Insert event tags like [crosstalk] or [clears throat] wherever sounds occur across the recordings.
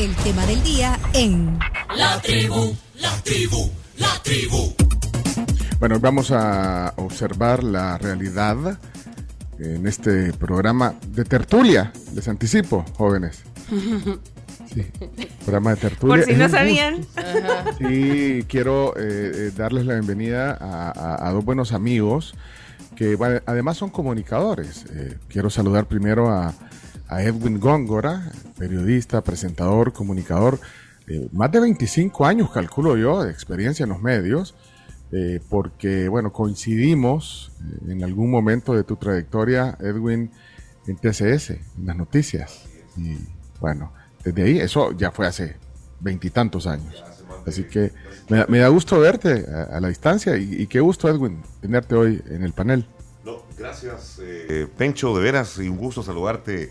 el tema del día en La tribu, la tribu, la tribu. Bueno, vamos a observar la realidad en este programa de tertulia. Les anticipo, jóvenes. [laughs] Sí, programa de tertulia. Por si no sabían. Sí, quiero eh, eh, darles la bienvenida a, a- a dos buenos amigos que bueno, además son comunicadores. Eh, quiero saludar primero a, Edwin Góngora, periodista, presentador, comunicador, eh, más de 25 años, calculo yo, de experiencia en los medios, eh, porque, bueno, coincidimos en algún momento de tu trayectoria, Edwin, en TCS, en las noticias. Y bueno, desde ahí, eso ya fue hace veintitantos años. Así que me, da- gusto verte a, la distancia y, y qué gusto, Edwin, tenerte hoy en el panel. No, gracias, eh, Pencho, de veras, y un gusto saludarte.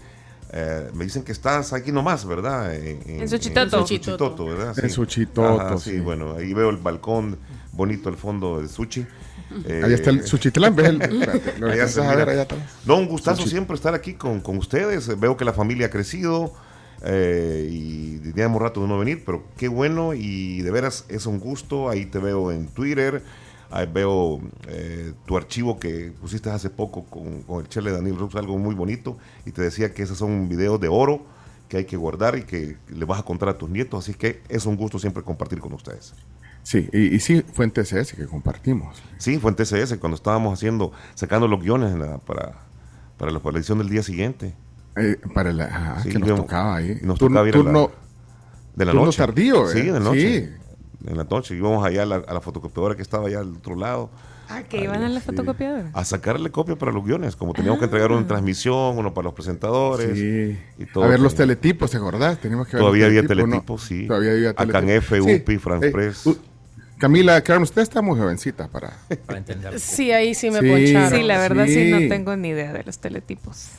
Eh, me dicen que estás aquí nomás, ¿verdad? En, En Suchitoto. En Suchitoto, ¿verdad? En Suchitoto, Ajá, sí. sí. bueno, ahí veo el balcón bonito al fondo de Suchi. Eh, Ahí está el Suchitlán, ¿ves? El, [laughs] espérate, lo allá alcanzas se a ver mira. allá atrás. No, un gustazo Suchi. siempre estar aquí con, con ustedes. Veo que la familia ha crecido eh, y teníamos rato de no venir, pero qué bueno y de veras es un gusto. Ahí te veo en Twitter, ahí veo eh, tu archivo que pusiste hace poco con, con el chele Daniel Rux, algo muy bonito, y te decía que esos son videos de oro que hay que guardar y que le vas a contar a tus nietos, así que es un gusto siempre compartir con ustedes. Sí, y, y sí, fue en TCS que compartimos. Sí, fue en TCS cuando estábamos haciendo, sacando los guiones en la- para, para la, para la edición del día siguiente. Eh, para la, ah, Sí, que nos tocaba ahí. nos Turno- tocaba ir a la- turno- De la Turno noche. tardío, Sí, ¿eh? de la noche. Sí. En la noche. Íbamos allá a la, a la fotocopiadora que estaba allá al otro lado Ah, que iban a la fotocopiadora. a sacarle copia para los guiones. Como teníamos que entregar una transmisión, uno para los presentadores. Ah. Sí. Y todo. a ver los teletipos, ¿te acordás? Teníamos que ver Todavía los había teletipos, teletipos, ¿no? sí. Todavía había Acá en teletipos. F, Sí. UPI, France Eh, Press. u- Camila, Karen, usted está muy jovencita para... para entender. Sí, ahí sí me Sí. poncharon. Sí, la verdad sí. Sí. no tengo ni idea de los teletipos.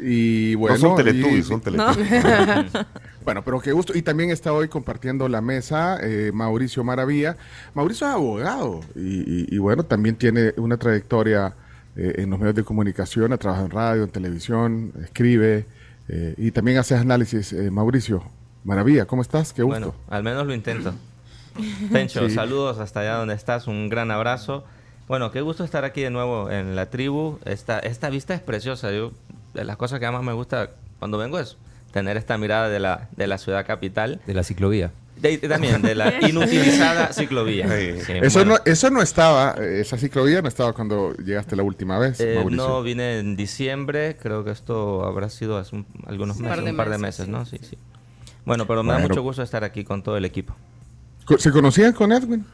Y bueno, no son teletubbies, son teletubbies. [laughs] Bueno, pero qué gusto. Y también está hoy compartiendo la mesa eh, Mauricio Maravilla. Mauricio es abogado y, y- y bueno, también tiene una trayectoria eh, en los medios de comunicación, ha trabajado en radio, en televisión, escribe eh, y también hace análisis. Eh, Mauricio Maravilla, ¿cómo estás? Qué gusto. Bueno, al menos lo intento. Pencho, Sí. saludos hasta allá donde estás, un gran abrazo. Bueno, qué gusto estar aquí de nuevo en la tribu. Esta, esta vista es preciosa. Yo, de las cosas que más me gusta cuando vengo es tener esta mirada de la, de la ciudad capital. De la ciclovía. De- de- también de la [laughs] inutilizada ciclovía. Sí. Sí, Eso, bueno. no, eso no estaba, eh, esa ciclovía no estaba cuando llegaste la última vez, Eh, no, vine en diciembre, creo que esto habrá sido hace un- algunos Un meses, par de un par de meses, meses, ¿no? Sí, sí. Bueno, pero me da mucho gusto estar aquí con todo el equipo. ¿Se conocían con Edwin?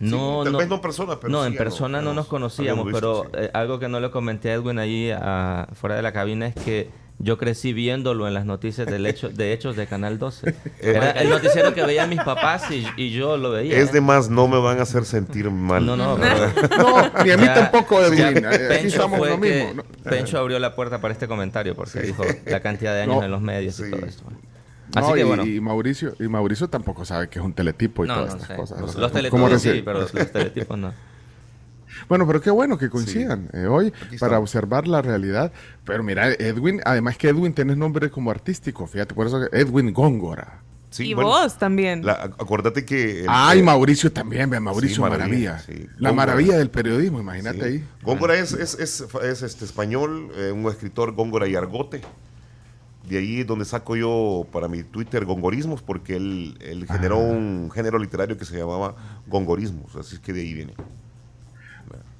No, tal no, vez no en persona, pero no, sí en persona no, nos conocíamos, visto, pero sí. eh, algo que no le comenté a Edwin allí ah, fuera de la cabina es que yo crecí viéndolo en las noticias del hecho, de hechos de Canal 12. [laughs] Era el noticiero que veían mis papás y, y yo lo veía. Es ¿eh? de más, no me van a hacer sentir mal. No, no, pero- [laughs] No, ni a mí Ya- tampoco, Edwin. Eh, Pencho. Pencho abrió la puerta para este comentario porque dijo la cantidad de [laughs] años No. en los medios y todo esto. Así No, que y, bueno. y Mauricio, y Mauricio tampoco sabe que es un teletipo y No, todas no estas sé. cosas. Los, los ¿cómo teletipos sí, pero los [laughs] teletipos no. Bueno, pero qué bueno que coincidan eh, hoy para observar la realidad. Pero mira, Edwin, además que Edwin tienes nombre como artístico, fíjate, por eso que Edwin Góngora. Sí, y bueno, vos también. la- acuérdate que... el- Ay, eh, Mauricio también, ve, Mauricio Sí, Maravilla. Maravilla, sí. La maravilla del periodismo, imagínate Sí. ahí. Góngora es, es, es, es, este español, eh, un escritor Góngora y Argote. De ahí es donde saco yo para mi Twitter gongorismos, porque él, él generó Ah. un género literario que se llamaba gongorismos. Así es que de ahí viene.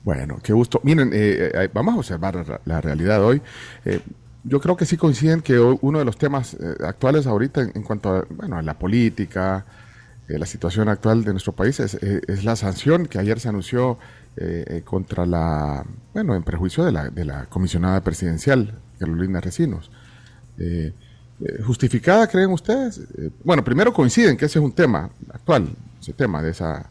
Bueno, qué gusto. Miren, eh, eh, vamos a observar la, realidad hoy. Eh, yo creo que sí coinciden que uno de los temas eh, actuales ahorita en, cuanto a, bueno, a la política, eh, la situación actual de nuestro país es, es la sanción que ayer se anunció contra la, bueno, en prejuicio de la, de la comisionada presidencial, Carolina Recinos. Eh, eh, ¿Justificada, creen ustedes? Eh, bueno, primero coinciden que ese es un tema actual, ese tema de esa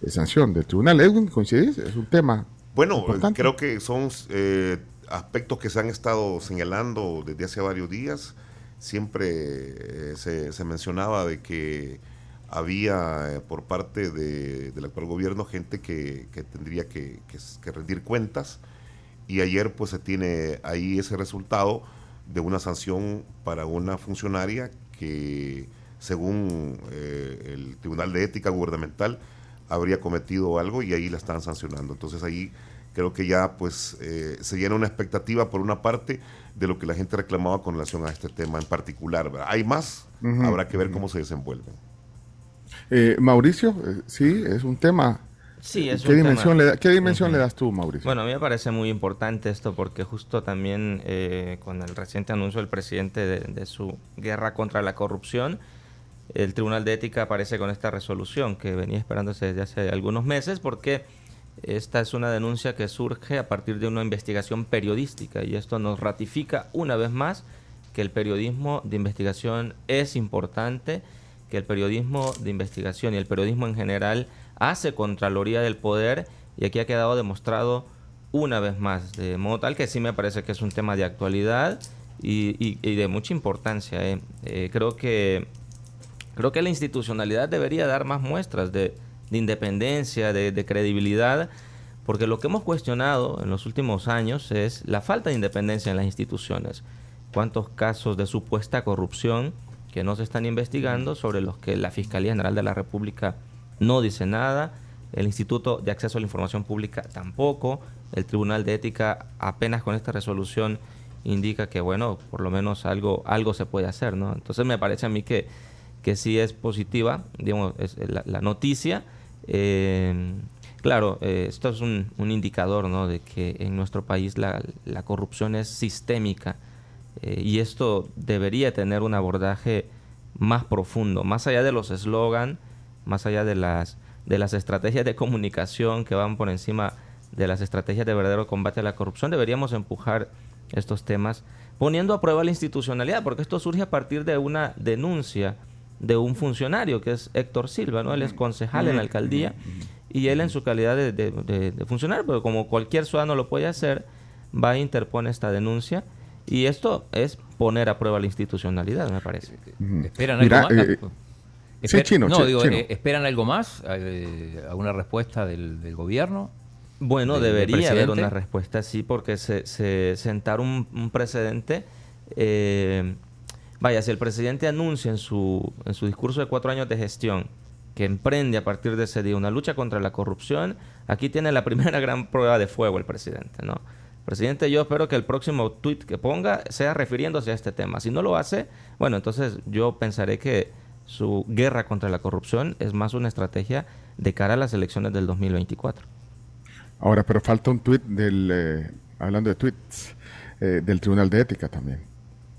de sanción del tribunal. Edwin, ¿coincidís? Es un tema Bueno, importante. creo que son eh, aspectos que se han estado señalando desde hace varios días. Siempre se, se mencionaba de que había por parte de- del actual gobierno gente que, que tendría que, que rendir cuentas y ayer pues se tiene ahí ese resultado de una sanción para una funcionaria que según eh, el Tribunal de Ética Gubernamental, habría cometido algo y ahí la están sancionando. Entonces ahí creo que ya pues eh, se llena una expectativa por una parte de lo que la gente reclamaba con relación a este tema en particular. Hay más, habrá que ver cómo se desenvuelven. Eh, Mauricio, sí, es un tema. Sí, es ¿Qué dimensión, Le, ¿qué dimensión le das tú, Mauricio? Bueno, a mí me parece muy importante esto porque justo también con el reciente anuncio del presidente de, su guerra contra la corrupción, el Tribunal de Ética aparece con esta resolución que venía esperándose desde hace algunos meses porque esta es una denuncia que surge a partir de una investigación periodística y esto nos ratifica una vez más que el periodismo de investigación es importante, que el periodismo de investigación y el periodismo en general hace contraloría del poder y aquí ha quedado demostrado una vez más, de modo tal que sí me parece que es un tema de actualidad y, de mucha importancia. ¿eh? Eh, creo que Creo que la institucionalidad debería dar más muestras de, independencia, de, credibilidad, porque lo que hemos cuestionado en los últimos años es la falta de independencia en las instituciones. ¿Cuántos casos de supuesta corrupción que no se están investigando sobre los que la Fiscalía General de la República no dice nada? El Instituto de Acceso a la Información Pública tampoco. El Tribunal de Ética apenas con esta resolución indica que, bueno, por lo menos algo, algo se puede hacer, ¿no? Entonces me parece a mí que que sí es positiva, digamos, es la, noticia. Eh, claro, eh, esto es un, indicador ¿no? de que en nuestro país la, corrupción es sistémica eh, y esto debería tener un abordaje más profundo, más allá de los eslogan, más allá de las, de las estrategias de comunicación que van por encima de las estrategias de verdadero combate a la corrupción, deberíamos empujar estos temas poniendo a prueba la institucionalidad, porque esto surge a partir de una denuncia de un funcionario que es Héctor Silva, ¿no? Él es concejal en la alcaldía y él en su calidad de, funcionario, pero como cualquier ciudadano lo puede hacer, va e interpone esta denuncia y esto es poner a prueba la institucionalidad, me parece. ¿Esperan algo más? Eh, sí, chino, no, digo, eh, ¿esperan algo más? Eh, ¿Alguna respuesta del, gobierno? Bueno, debería haber una respuesta, sí, porque se, se sentar un, un precedente... Eh, Vaya, si el presidente anuncia en su, en su discurso de cuatro años de gestión que emprende a partir de ese día una lucha contra la corrupción, aquí tiene la [laughs] primera gran prueba de fuego el presidente, ¿no? Presidente, yo espero que el próximo tuit que ponga sea refiriéndose a este tema. Si no lo hace, bueno, entonces yo pensaré que su guerra contra la corrupción es más una estrategia de cara a las elecciones del 2024. Ahora, pero falta un tuit del, eh, hablando de tweets, eh, del Tribunal de Ética también.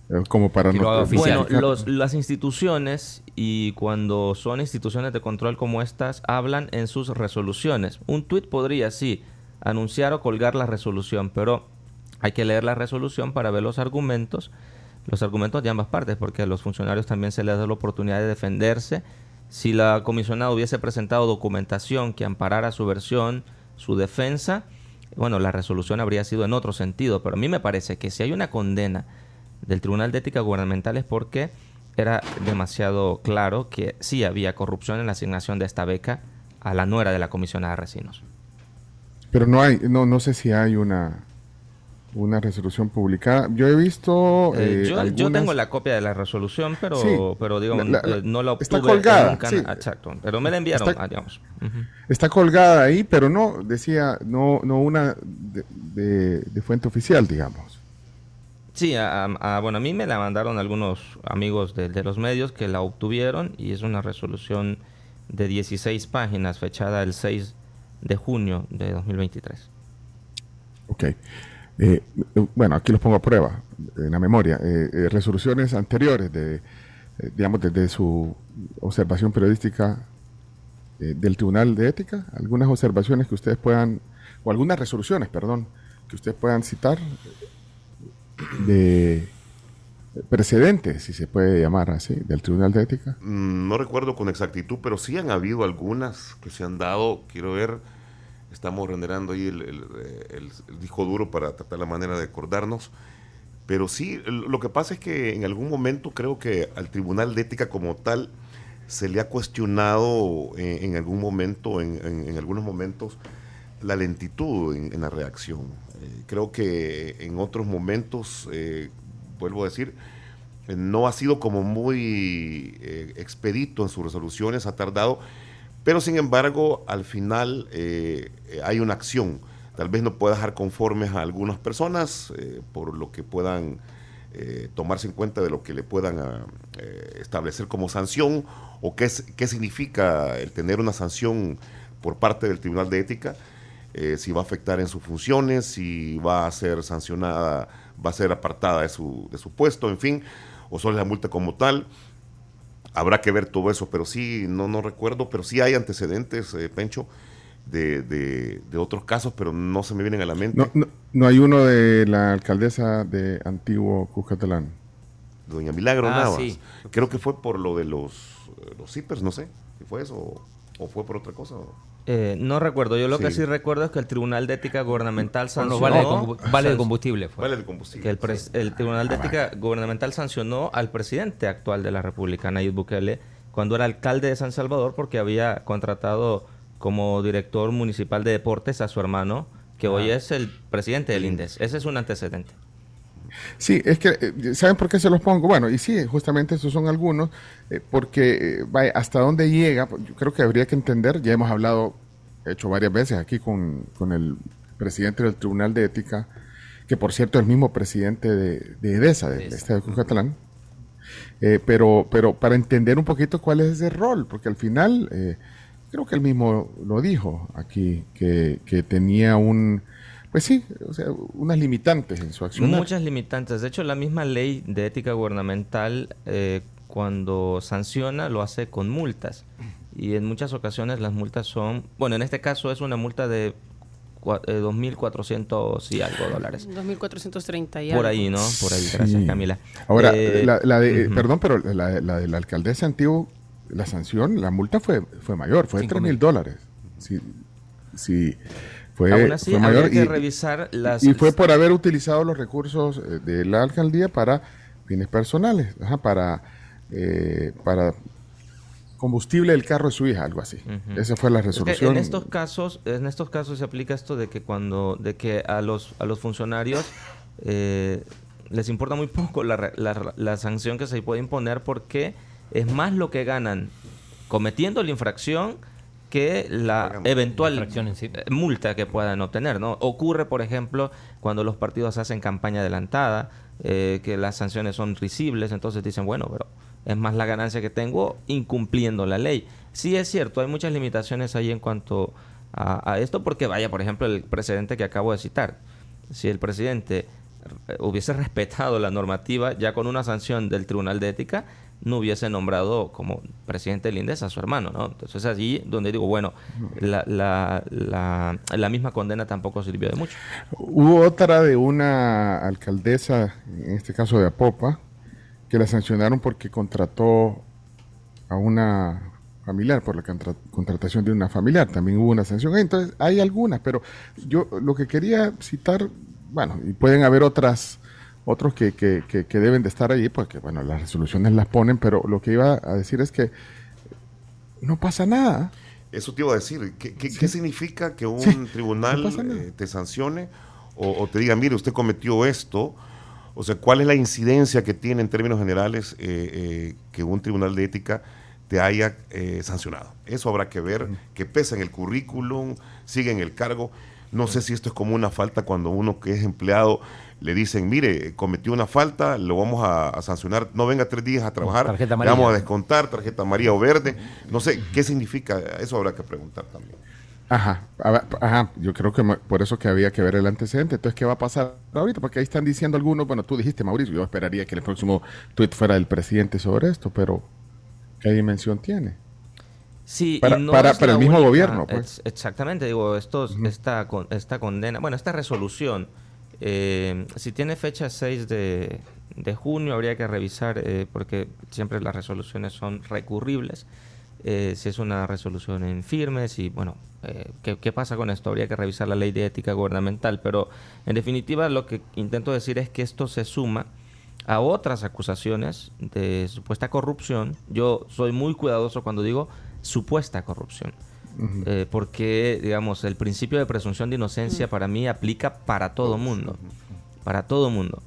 Eh, como para no bueno las instituciones y cuando son instituciones de control como estas hablan en sus resoluciones un tuit podría sí anunciar o colgar la resolución pero hay que leer la resolución para ver los argumentos los argumentos de ambas partes porque a los funcionarios también se les da la oportunidad de defenderse si la comisionada hubiese presentado documentación que amparara su versión su defensa bueno la resolución habría sido en otro sentido pero a mí me parece que si hay una condena del Tribunal de Ética Gubernamental es porque era demasiado claro que sí había corrupción en la asignación de esta beca a la nuera de la comisionada Recinos. Pero no hay, no, no sé si hay una, una resolución publicada. Yo he visto. Eh, eh, yo, tengo la copia de la resolución, pero, pero digo, eh, no la obtuve. Está colgada. Exacto. Pero me la enviaron, está, ah, digamos. Está colgada ahí, pero no, decía, no, no una de fuente oficial, digamos. Sí, a, bueno, a mí me la mandaron algunos amigos de, los medios que la obtuvieron y es una resolución de 16 páginas fechada el 6 de junio de 2023. Ok. Eh, bueno, aquí los pongo a prueba en la memoria. Eh, eh, resoluciones anteriores, de, digamos, desde su observación periodística del Tribunal de Ética, algunas observaciones que ustedes puedan, o algunas resoluciones, perdón, que ustedes puedan citar de precedentes, si se puede llamar así, del Tribunal de Ética? Mm, no recuerdo con exactitud, pero sí han habido algunas que se han dado. Quiero ver, estamos renderando ahí el, disco duro para tratar la manera de acordarnos. Pero sí, lo que pasa es que en algún momento creo que al Tribunal de Ética como tal se le ha cuestionado eh, en, algún momento, en, algunos momentos, la lentitud en la reacción. Eh, creo que en otros momentos, eh, vuelvo a decir, eh, no ha sido como muy expedito en sus resoluciones, ha tardado, pero sin embargo al final hay una acción. Tal vez no pueda dejar conformes a algunas personas por lo que puedan tomarse en cuenta de lo que le puedan establecer como sanción o qué, qué significa el tener una sanción por parte del Tribunal de Ética, eh, si va a afectar en sus funciones, si va a ser sancionada, va a ser apartada de su, de su puesto, en fin, o solo la multa como tal. Habrá que ver todo eso, pero sí, no, no recuerdo, pero sí hay antecedentes, eh, Pencho, de, de, otros casos, pero no se me vienen a la mente. No, no, hay uno de la alcaldesa de Antiguo Cuscatlán. Doña Milagro ah, Navas. Creo que fue por lo de los, los zippers, no sé, si fue eso o fue por otra cosa. Eh, no recuerdo. Yo lo que sí recuerdo es que el Tribunal de Ética Gubernamental sancionó. vale, de combustible. Vale de combustible. Que el, Tribunal de Ética Gubernamental sancionó al presidente actual de la República, Nayib Bukele, cuando era alcalde de San Salvador, porque había contratado como director municipal de deportes a su hermano, que hoy es el presidente del INDES. Ese es un antecedente. Sí, es que, eh, ¿saben por qué se los pongo? Bueno, y sí, justamente esos son algunos, eh, porque eh, vaya, hasta dónde llega, pues, yo creo que habría que entender, ya hemos hablado, hecho varias veces aquí con, con el presidente del Tribunal de Ética, que por cierto es el mismo presidente de, de EDESA, del Estado de Catalán, pero, pero para entender un poquito cuál es ese rol, porque al final, creo que él mismo lo dijo aquí, que, que tenía un pues sí, o sea, unas limitantes en su acción. Muchas limitantes. De hecho, la misma ley de ética gubernamental, eh, cuando sanciona, lo hace con multas. Y en muchas ocasiones las multas son, bueno, en este caso es una multa de 2.400 eh, y algo dólares. 2.430 y algo. Por ahí, ¿no? Por ahí, gracias Camila. Ahora, eh, la, de, perdón, pero la, de la alcaldesa Antiguo, la sanción, la multa fue, fue mayor, fue de 3.000 dólares. Sí, sí fue, Aún así, mayor que y, revisar las... Y fue por haber utilizado los recursos eh, de la alcaldía para fines personales, para, eh, para combustible del carro de su hija, algo así. Esa fue la resolución. en estos casos, en estos casos se aplica esto de que cuando, de que a los a los funcionarios [laughs] eh, les importa muy poco la, la, la, sanción que se puede imponer porque es más lo que ganan cometiendo la infracción que la eventual multa que puedan obtener. ¿no? Ocurre, por ejemplo, cuando los partidos hacen campaña adelantada, eh, que las sanciones son risibles, entonces dicen, bueno, pero es más la ganancia que tengo incumpliendo la ley. Sí es cierto, hay muchas limitaciones ahí en cuanto a, a esto, porque vaya, por ejemplo, el precedente que acabo de citar. Si el presidente hubiese respetado la normativa ya con una sanción del Tribunal de Ética, no hubiese nombrado como presidente del INDES a su hermano, ¿no? Entonces allí donde digo, bueno, la, la, la, misma condena tampoco sirvió de mucho. Hubo otra de una alcaldesa, en este caso de Apopa, que la sancionaron porque contrató a una familiar, por la contratación de una familiar, también hubo una sanción. Entonces, hay algunas, pero yo lo que quería citar, bueno, y pueden haber otras otros que, que, que, deben de estar ahí, porque bueno, las resoluciones las ponen, pero lo que iba a decir es que no pasa nada. Eso te iba a decir, ¿qué, qué, significa que un tribunal eh, te sancione o, te diga, mire, usted cometió esto? O sea, ¿cuál es la incidencia que tiene en términos generales eh, eh, que un tribunal de ética te haya sancionado? Eso habrá que ver, que pesa en el currículum, sigue en el cargo. No sé si esto es como una falta cuando uno que es empleado le dicen, mire, cometió una falta, lo vamos a, sancionar, no venga tres días a trabajar, le vamos a descontar tarjeta amarilla o verde. No sé, ¿qué significa? Eso habrá que preguntar también. Ajá, ajá, yo creo que por eso que había que ver el antecedente. Entonces, ¿qué va a pasar ahorita? Porque ahí están diciendo algunos, bueno, tú dijiste, Mauricio, yo esperaría que el próximo tweet fuera del presidente sobre esto, pero ¿qué dimensión tiene? Sí, para, para, el mismo gobierno. Pues. exactamente, digo, esto, esta, esta condena, bueno, esta resolución eh, si tiene fecha 6 de, junio, habría que revisar, eh, porque siempre las resoluciones son recurribles. Eh, si es una resolución en firme, si, bueno, ¿qué, ¿qué, pasa con esto? Habría que revisar la ley de ética gubernamental, pero en definitiva lo que intento decir es que esto se suma a otras acusaciones de supuesta corrupción. Yo soy muy cuidadoso cuando digo supuesta corrupción. Eh, porque, digamos, el principio de presunción de inocencia para mí aplica para todo mundo. Para todo mundo.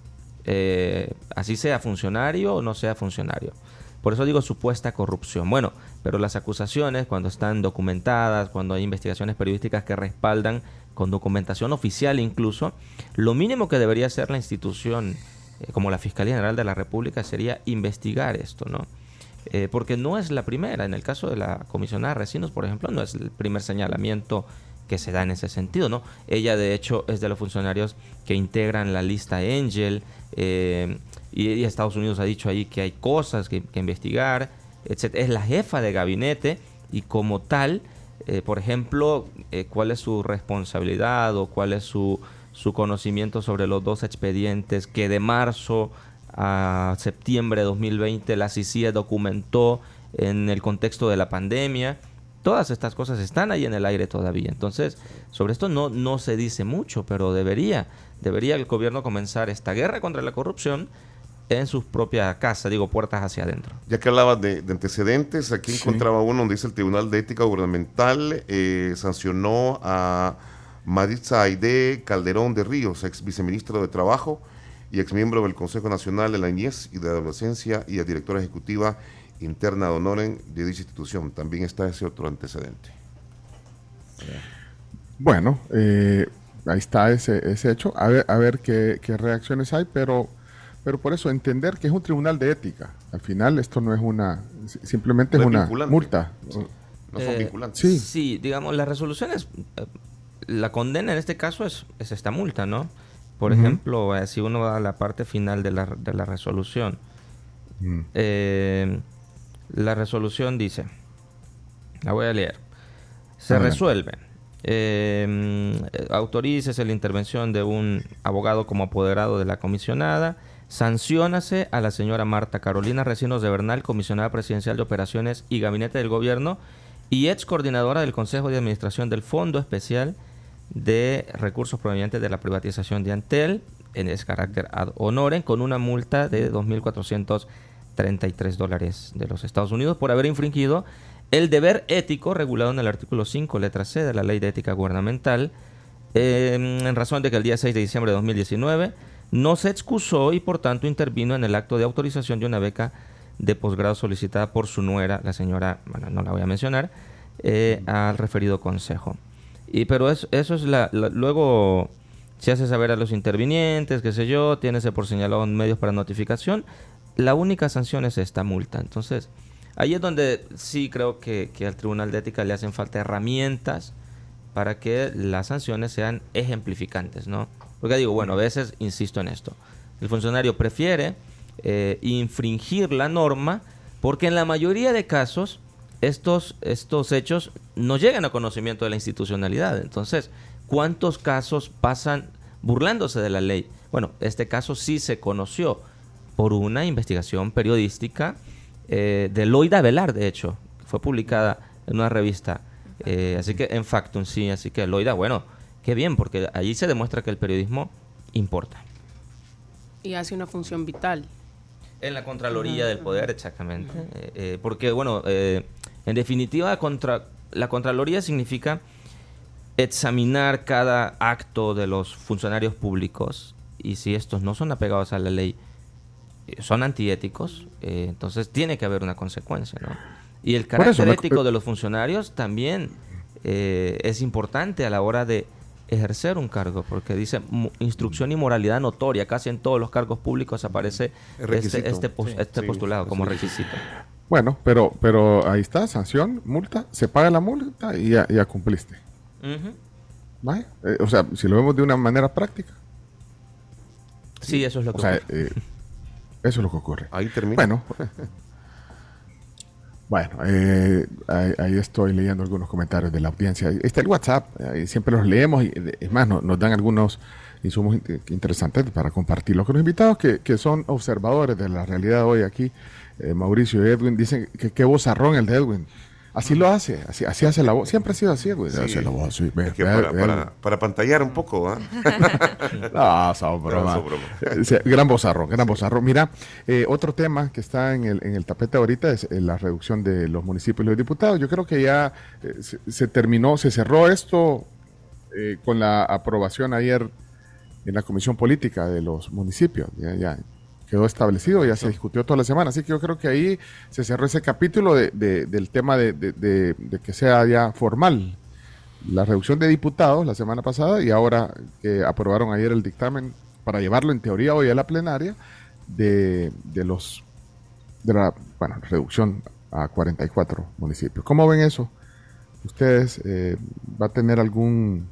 Eh, así sea funcionario o no sea funcionario. Por eso digo supuesta corrupción. Bueno, pero las acusaciones, cuando están documentadas, cuando hay investigaciones periodísticas que respaldan con documentación oficial incluso, lo mínimo que debería hacer la institución eh, como la Fiscalía General de la República sería investigar esto, ¿no? Eh, porque no es la primera. En el caso de la comisionada Recinos, por ejemplo, no es el primer señalamiento que se da en ese sentido, ¿no? Ella, de hecho, es de los funcionarios que integran la lista Angel eh, y, Estados Unidos ha dicho ahí que hay cosas que, investigar, etc. Es la jefa de gabinete y como tal, por ejemplo, cuál es su responsabilidad o cuál es su su conocimiento sobre los dos expedientes que de marzo a septiembre de 2020 la CICIE documentó en el contexto de la pandemia. Todas estas cosas están ahí en el aire todavía. Entonces, sobre esto no, no se dice mucho, pero debería, debería el gobierno comenzar esta guerra contra la corrupción en sus propias casas, digo, puertas hacia adentro. Ya que hablabas de, antecedentes, aquí encontraba uno donde dice el Tribunal de Ética Gubernamental eh, sancionó a Maritza Aide Calderón de Ríos, ex viceministro de Trabajo y ex miembro del Consejo Nacional de la Niñez y de la Adolescencia y directora ejecutiva interna de Honoren de dicha institución. También está ese otro antecedente. Bueno, eh, ahí está ese, ese hecho. A ver, a ver qué, reacciones hay, pero, pero por eso entender que es un tribunal de ética. Al final esto no es una, simplemente es, una multa. No son eh, vinculantes. Sí. sí, digamos, las resoluciones eh, la condena en este caso es, esta multa, ¿no? Por ejemplo, eh, si uno va a la parte final de la, de la resolución, mm. eh, la resolución dice, la voy a leer, se resuelve, eh, autorícese la intervención de un abogado como apoderado de la comisionada, sancionase a la señora Marta Carolina Recinos de Bernal, comisionada presidencial de operaciones y gabinete del gobierno, y ex coordinadora del Consejo de Administración del Fondo Especial de recursos provenientes de la privatización de Antel en ese carácter ad honorem con una multa de 2.433 dólares de los Estados Unidos por haber infringido el deber ético regulado en el artículo 5, letra C de la Ley de Ética Gubernamental, en razón de que el día 6 de diciembre de 2019 no se excusó y por tanto intervino en el acto de autorización de una beca de posgrado solicitada por su nuera, la señora, bueno, no la voy a mencionar, eh, al referido consejo. Y pero eso, eso es la, luego se hace saber a los intervinientes, qué sé yo, tiene por señalado medios para notificación. La única sanción es esta multa. Entonces, ahí es donde sí creo que, que al Tribunal de Ética le hacen falta herramientas para que las sanciones sean ejemplificantes, ¿no? Porque digo, bueno, a veces insisto en esto. El funcionario prefiere eh, infringir la norma porque en la mayoría de casos estos, estos hechos no llegan a conocimiento de la institucionalidad. Entonces, ¿cuántos casos pasan burlándose de la ley? Bueno, este caso sí se conoció por una investigación periodística eh, de Loida Velar, de hecho, fue publicada en una revista. Eh, así que en Factum, sí, así que Loida, bueno, qué bien, porque allí se demuestra que el periodismo importa. Y hace una función vital. En la Contraloría del Poder, exactamente. Eh, porque, bueno, en definitiva, contra, la Contraloría significa examinar cada acto de los funcionarios públicos y si estos no son apegados a la ley, eh, son antiéticos, eh, entonces tiene que haber una consecuencia, ¿no? Y el carácter ético de los funcionarios también eh, es importante a la hora de ejercer un cargo, porque dice instrucción y moralidad notoria, casi en todos los cargos públicos aparece este, este, este postulado como requisito. Bueno, pero, pero ahí está, sanción, multa, se paga la multa y ya, cumpliste. ¿Vale? Eh, o sea, si lo vemos de una manera práctica. Sí, eso es lo que ocurre. Eh, eso es lo que ocurre. Ahí termina. Bueno. [laughs] bueno, eh, ahí, estoy leyendo algunos comentarios de la audiencia. Está el WhatsApp, siempre los leemos y es más, nos dan algunos insumos interesantes para compartirlo con los invitados que, que son observadores de la realidad hoy aquí eh, Mauricio y Edwin dicen que qué vozarrón el de Edwin. Así lo hace, así, así hace la voz. Siempre ha sido así, Edwin. hace la voz así. para, para, pantallar un poco, ¿ah? [laughs] no, son broma. gran vozarrón, gran vozarrón. Mira, eh, otro tema que está en el, en el tapete ahorita es eh, la reducción de los municipios y los diputados. Yo creo que ya se, terminó, se cerró esto con la aprobación ayer en la Comisión Política de los municipios. Ya, ya, quedó establecido, ya se discutió toda la semana. Así que yo creo que ahí se cerró ese capítulo de, del tema de, de, que sea ya formal la reducción de diputados la semana pasada y ahora que aprobaron ayer el dictamen para llevarlo en teoría hoy a la plenaria de, los de la bueno, reducción a 44 municipios. ¿Cómo ven eso? ¿Ustedes eh, va a tener algún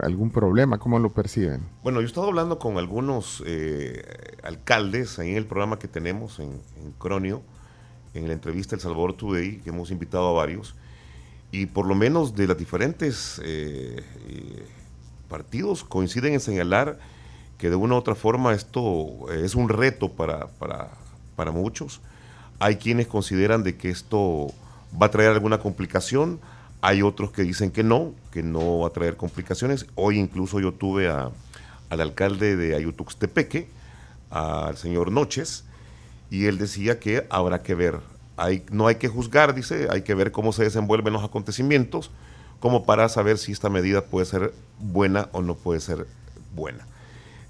algún problema? ¿Cómo lo perciben? Bueno, yo he estado hablando con algunos eh, alcaldes ahí en el programa que tenemos en, Cronio, en la entrevista El Salvador Today, que hemos invitado a varios, y por lo menos de los diferentes eh, partidos coinciden en señalar que de una u otra forma esto es un reto para, para, para muchos. Hay quienes consideran de que esto va a traer alguna complicación, hay otros que dicen que no, que no va a traer complicaciones. Hoy incluso yo tuve al alcalde de Ayutuxtepeque, al señor Noches, y él decía que habrá que ver. No hay que juzgar, dice, hay que ver cómo se desenvuelven los acontecimientos, como para saber si esta medida puede ser buena o no puede ser buena.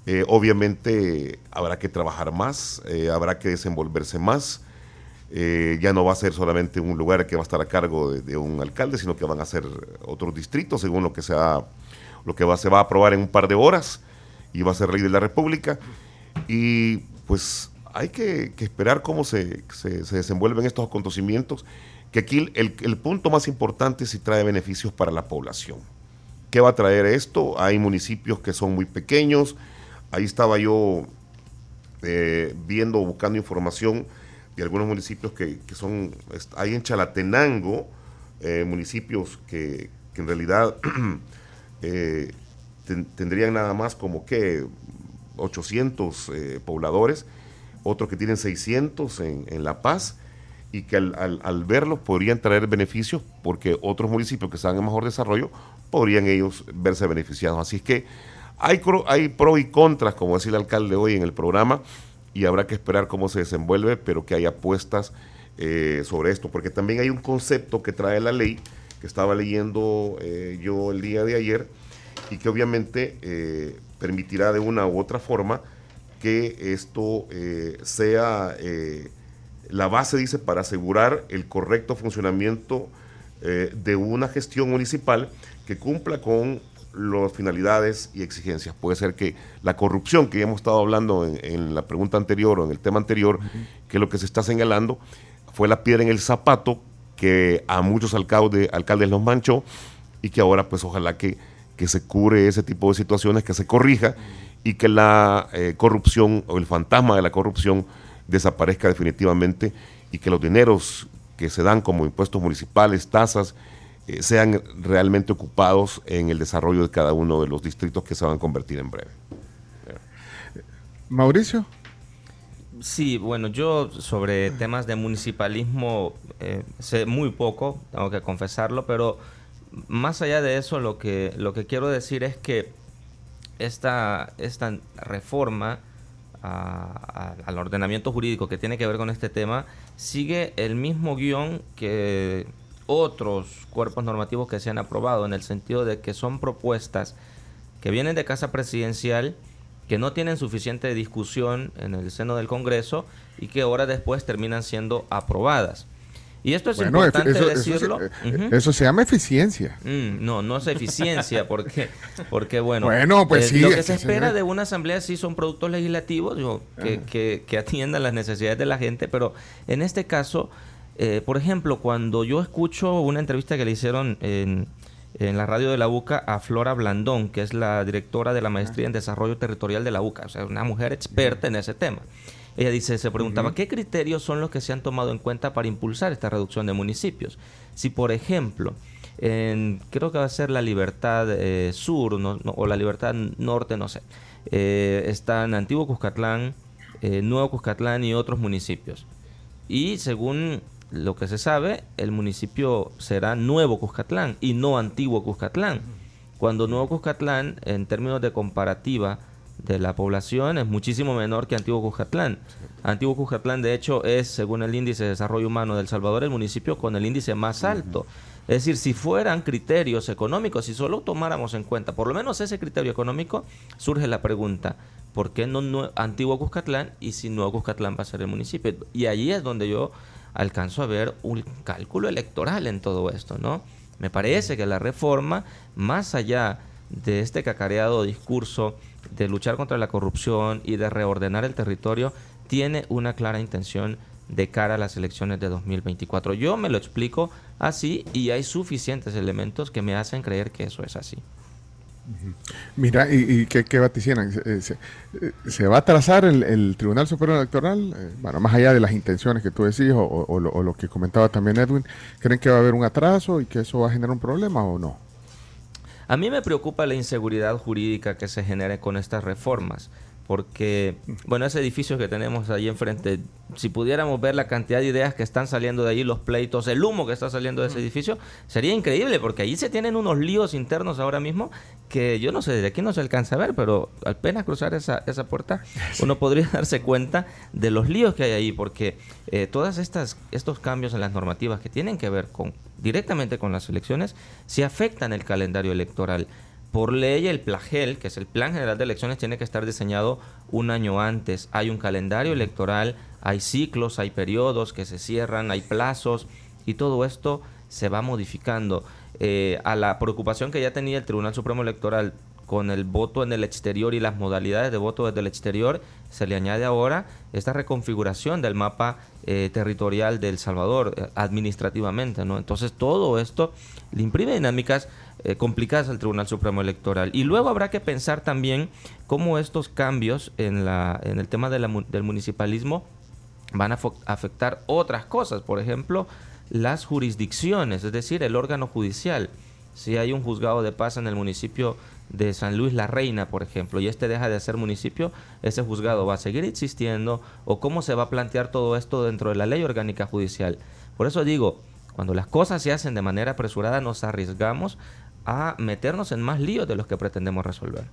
Eh, obviamente habrá que trabajar más, eh, habrá que desenvolverse más. Eh, ya no va a ser solamente un lugar que va a estar a cargo de, un alcalde, sino que van a ser otros distritos, según lo que, sea, lo que va, se va a aprobar en un par de horas y va a ser ley de la República. Y pues hay que, esperar cómo se, se, desenvuelven estos acontecimientos, que aquí el, el punto más importante es si trae beneficios para la población. ¿Qué va a traer esto? Hay municipios que son muy pequeños, ahí estaba yo eh, viendo, buscando información de algunos municipios que, son, hay en Chalatenango, eh, municipios que, en realidad [clears throat] eh, tendrían nada más como que 800 pobladores, otros que tienen 600 en, La Paz, y que al, verlos podrían traer beneficios porque otros municipios que están en mejor desarrollo podrían ellos verse beneficiados. Así es que hay, hay pros y contras, como decía el alcalde hoy en el programa, y habrá que esperar cómo se desenvuelve, pero que haya apuestas eh, sobre esto, porque también hay un concepto que trae la ley, que estaba leyendo eh, yo el día de ayer, y que obviamente eh, permitirá de una u otra forma que esto sea la base, dice, para asegurar el correcto funcionamiento de una gestión municipal que cumpla con las finalidades y exigencias. Puede ser que la corrupción que hemos estado hablando en, la pregunta anterior o en el tema anterior, que lo que se está señalando fue la piedra en el zapato que a muchos alcaldes, alcaldes los manchó y que ahora pues ojalá que, que se cure ese tipo de situaciones, que se corrija y que la eh, corrupción o el fantasma de la corrupción desaparezca definitivamente y que los dineros que se dan como impuestos municipales, tasas, eh, sean realmente ocupados en el desarrollo de cada uno de los distritos que se van a convertir en breve. Mauricio. Sí, bueno, yo sobre temas de municipalismo eh, sé muy poco, tengo que confesarlo, pero más allá de eso, lo que, lo que quiero decir es que esta, esta reforma al ordenamiento jurídico que tiene que ver con este tema sigue el mismo guion que otros cuerpos normativos que se han aprobado, en el sentido de que son propuestas que vienen de casa presidencial, que no tienen suficiente discusión en el seno del Congreso y que ahora después terminan siendo aprobadas. Y esto es importante decirlo. Eso, se llama eficiencia. Mm, no, no es eficiencia, [laughs] porque, porque bueno, pues eh, lo que se espera de una asamblea sí son productos legislativos que, que, que, atiendan las necesidades de la gente, pero en este caso eh, por ejemplo, cuando yo escucho una entrevista que le hicieron en, la radio de la UCA a Flora Blandón, que es la directora de la maestría en desarrollo territorial de la UCA, o sea, una mujer experta en ese tema. Ella dice, se preguntaba, ¿qué criterios son los que se han tomado en cuenta para impulsar esta reducción de municipios? Si, por ejemplo, en, creo que va a ser la Libertad eh, Sur o la Libertad Norte, no sé, eh, están Antiguo Cuscatlán, Nuevo Cuscatlán y otros municipios. Y según lo que se sabe, el municipio será Nuevo Cuscatlán y no Antiguo Cuscatlán. Cuando Nuevo Cuscatlán, en términos de comparativa de la población, es muchísimo menor que Antiguo Cuscatlán. Antiguo Cuscatlán, de hecho, es, según el índice de desarrollo humano de El Salvador, el municipio con el índice más alto. Es decir, si fueran criterios económicos, si solo tomáramos en cuenta por lo menos ese criterio económico, surge la pregunta, ¿por qué no, Antiguo Cuscatlán y si Nuevo Cuscatlán va a ser el municipio? Y allí es donde yo alcanzo a ver un cálculo electoral en todo esto, ¿no? Me parece que la reforma, más allá de este cacareado discurso de luchar contra la corrupción y de reordenar el territorio, tiene una clara intención de cara a las elecciones de 2024. Yo me lo explico así y hay suficientes elementos que me hacen creer que eso es así. Mira, ¿y, qué, qué vaticinan? ¿Se, se, va a trazar el, Tribunal Supremo Electoral? Eh, bueno, más allá de las intenciones que tú decís o, lo, que comentaba también Edwin, ¿creen que va a haber un atraso y que eso va a generar un problema o no? A mí me preocupa la inseguridad jurídica que se genere con estas reformas porque, bueno, ese edificio que tenemos ahí enfrente, si pudiéramos ver la cantidad de ideas que están saliendo de allí, los pleitos, el humo que está saliendo de ese edificio, sería increíble, porque allí se tienen unos líos internos ahora mismo que yo no sé, desde aquí no se alcanza a ver, pero apenas cruzar esa, esa puerta, [laughs] uno podría [laughs] darse cuenta de los líos que hay ahí, porque eh, todas estas estos cambios en las normativas que tienen que ver con directamente con las elecciones, se afectan el calendario electoral. Por ley, el PLAGEL, que es el Plan General de Elecciones, tiene que estar diseñado un año antes. Hay un calendario electoral, hay ciclos, hay periodos que se cierran, hay plazos y todo esto se va modificando. Eh, a la preocupación que ya tenía el Tribunal Supremo Electoral con el voto en el exterior y las modalidades de voto desde el exterior, se le añade ahora esta reconfiguración del mapa eh, territorial de El Salvador eh, administrativamente. ¿no? Entonces todo esto le imprime dinámicas eh, complicadas al Tribunal Supremo Electoral. Y luego habrá que pensar también cómo estos cambios en, la, en el tema del municipalismo van a afectar otras cosas, por ejemplo, las jurisdicciones, es decir, el órgano judicial. Si hay un juzgado de paz en el municipio de San Luis La Reina, por ejemplo, y este deja de ser municipio, ese juzgado va a seguir existiendo o cómo se va a plantear todo esto dentro de la ley orgánica judicial. Por eso digo, cuando las cosas se hacen de manera apresurada nos arriesgamos a meternos en más líos de los que pretendemos resolver.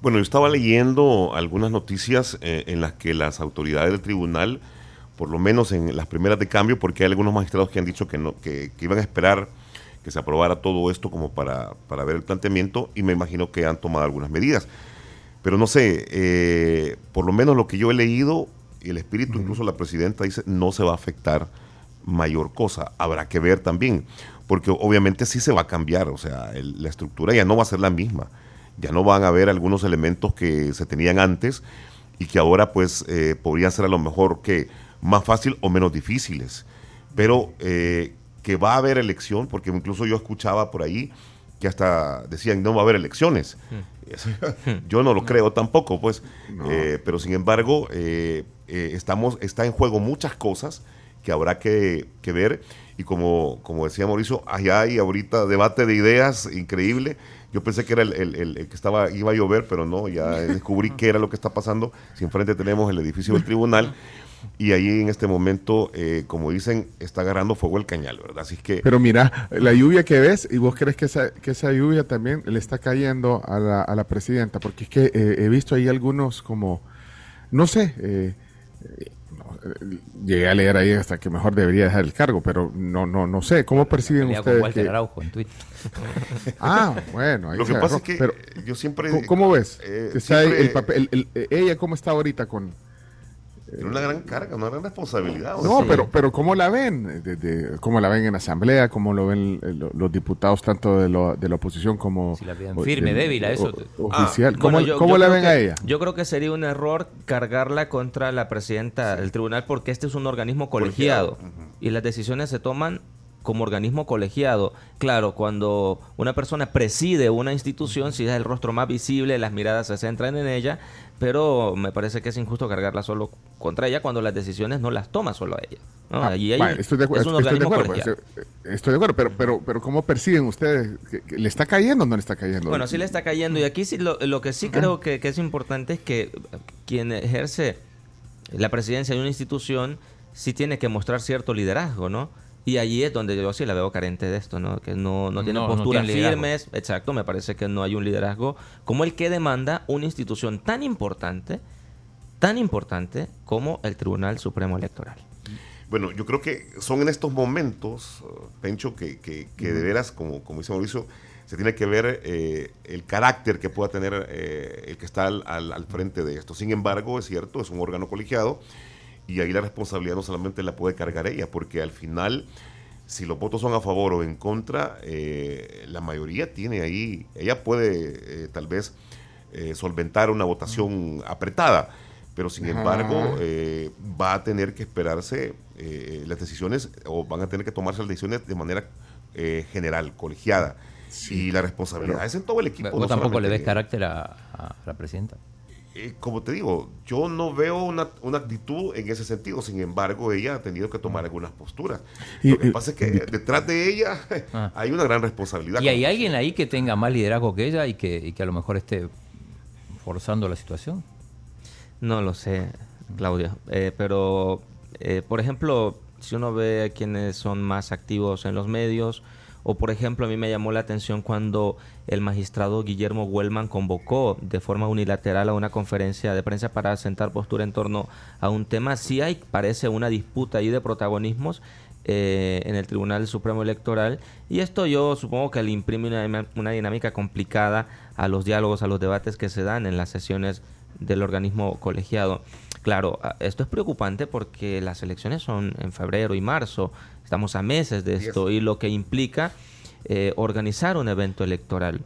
Bueno, yo estaba leyendo algunas noticias eh, en las que las autoridades del tribunal, por lo menos en las primeras de cambio, porque hay algunos magistrados que han dicho que, no, que, iban a esperar que se aprobara todo esto como para, para, ver el planteamiento y me imagino que han tomado algunas medidas. Pero no sé, eh, por lo menos lo que yo he leído, y el espíritu, incluso la presidenta dice, no se va a afectar mayor cosa. Habrá que ver también porque obviamente sí se va a cambiar, o sea, la estructura ya no va a ser la misma, ya no van a haber algunos elementos que se tenían antes y que ahora pues eh, podrían ser a lo mejor que más fácil o menos difíciles, pero eh, que va a haber elección, porque incluso yo escuchaba por ahí que hasta decían no va a haber elecciones. Hmm. [laughs] Yo no lo creo tampoco, pues, eh, pero sin embargo estamos, está en juego muchas cosas que habrá que, que ver y como, como decía Mauricio, allá hay ahorita debate de ideas increíble. Yo pensé que era el, el, que estaba, iba a llover, pero no, ya [laughs] descubrí qué era lo que está pasando. Si enfrente tenemos el edificio del tribunal [laughs] y ahí en este momento, eh, como dicen, está agarrando fuego el cañal, ¿verdad? Así que... Pero mira, la lluvia que ves, y vos crees que esa, que esa lluvia también le está cayendo a la, a la presidenta, porque es que eh, he visto ahí algunos como, no sé, eh, llegué a leer ahí hasta que mejor debería dejar el cargo, pero no no no sé, ¿cómo perciben ustedes que... en Twitter. [laughs] ah, bueno, ahí Lo que pasa es que yo siempre... ¿Cómo, ves? Eh, el papel, ella cómo está ahorita con tiene una gran carga, una gran responsabilidad. No, pero, pero ¿cómo la ven? De, ¿Cómo la ven en asamblea? ¿Cómo lo ven eh, los diputados tanto de, lo, de la oposición como... Si la ven firme, débil, a eso. oficial. Ah, ¿Cómo, la ven a ella? Yo creo que sería un error cargarla contra la presidenta del tribunal porque este es un organismo colegiado, y las decisiones se toman como organismo colegiado. Claro, cuando una persona preside una institución, si es el rostro más visible, las miradas se centran en ella, pero me parece que es injusto cargarla solo contra ella cuando las decisiones no las toma solo a ella. Ah, estoy de acuerdo, es un organismo pues, eh, estoy de acuerdo, pero, pero, pero ¿cómo perciben ustedes? ¿Le está cayendo o no le está cayendo? Bueno, sí le está cayendo. Y aquí sí, lo, que sí creo que, que es importante es que quien ejerce la presidencia de una institución sí tiene que mostrar cierto liderazgo, ¿no? Y allí es donde yo sí la veo carente de esto, ¿no? Que no, no tiene posturas firmes. Exacto, me parece que no hay un liderazgo como el que demanda una institución tan importante, tan importante como el Tribunal Supremo Electoral. Bueno, yo creo que son en estos momentos, uh, Pencho, que, que, de veras, como, como dice Mauricio, se tiene que ver eh, el carácter que pueda tener eh, el que está al, al, frente de esto. Sin embargo, es cierto, es un órgano colegiado y ahí la responsabilidad no solamente la puede cargar ella, porque al final, si los votos son a favor o en contra, eh, la mayoría tiene ahí, ella puede tal vez solventar una votación apretada, pero sin embargo va a tener que esperarse las decisiones o van a tener que tomarse las decisiones de manera general, colegiada. Y la responsabilidad es en todo el equipo. ¿Vos tampoco le ves carácter a, la presidenta? Eh, como te digo, yo no veo una, actitud en ese sentido. Sin embargo, ella ha tenido que tomar algunas posturas. Lo que pasa es que detrás de ella [laughs] ah. hay una gran responsabilidad. ¿Y hay alguien ahí que tenga más liderazgo que ella y que, a lo mejor esté forzando la situación? No lo sé, Claudia. Eh, pero, eh, por ejemplo, si uno ve a quienes son más activos en los medios, o por ejemplo, a mí me llamó la atención cuando el magistrado Guillermo Huelman convocó de forma unilateral a una conferencia de prensa para sentar postura en torno a un tema. Sí hay, parece, una disputa ahí de protagonismos eh, en el Tribunal Supremo Electoral y esto yo supongo que le imprime una, una dinámica complicada a los diálogos, a los debates que se dan en las sesiones del organismo colegiado. Claro, esto es preocupante porque las elecciones son en febrero y marzo, estamos a meses de esto y lo que implica eh, organizar un evento electoral.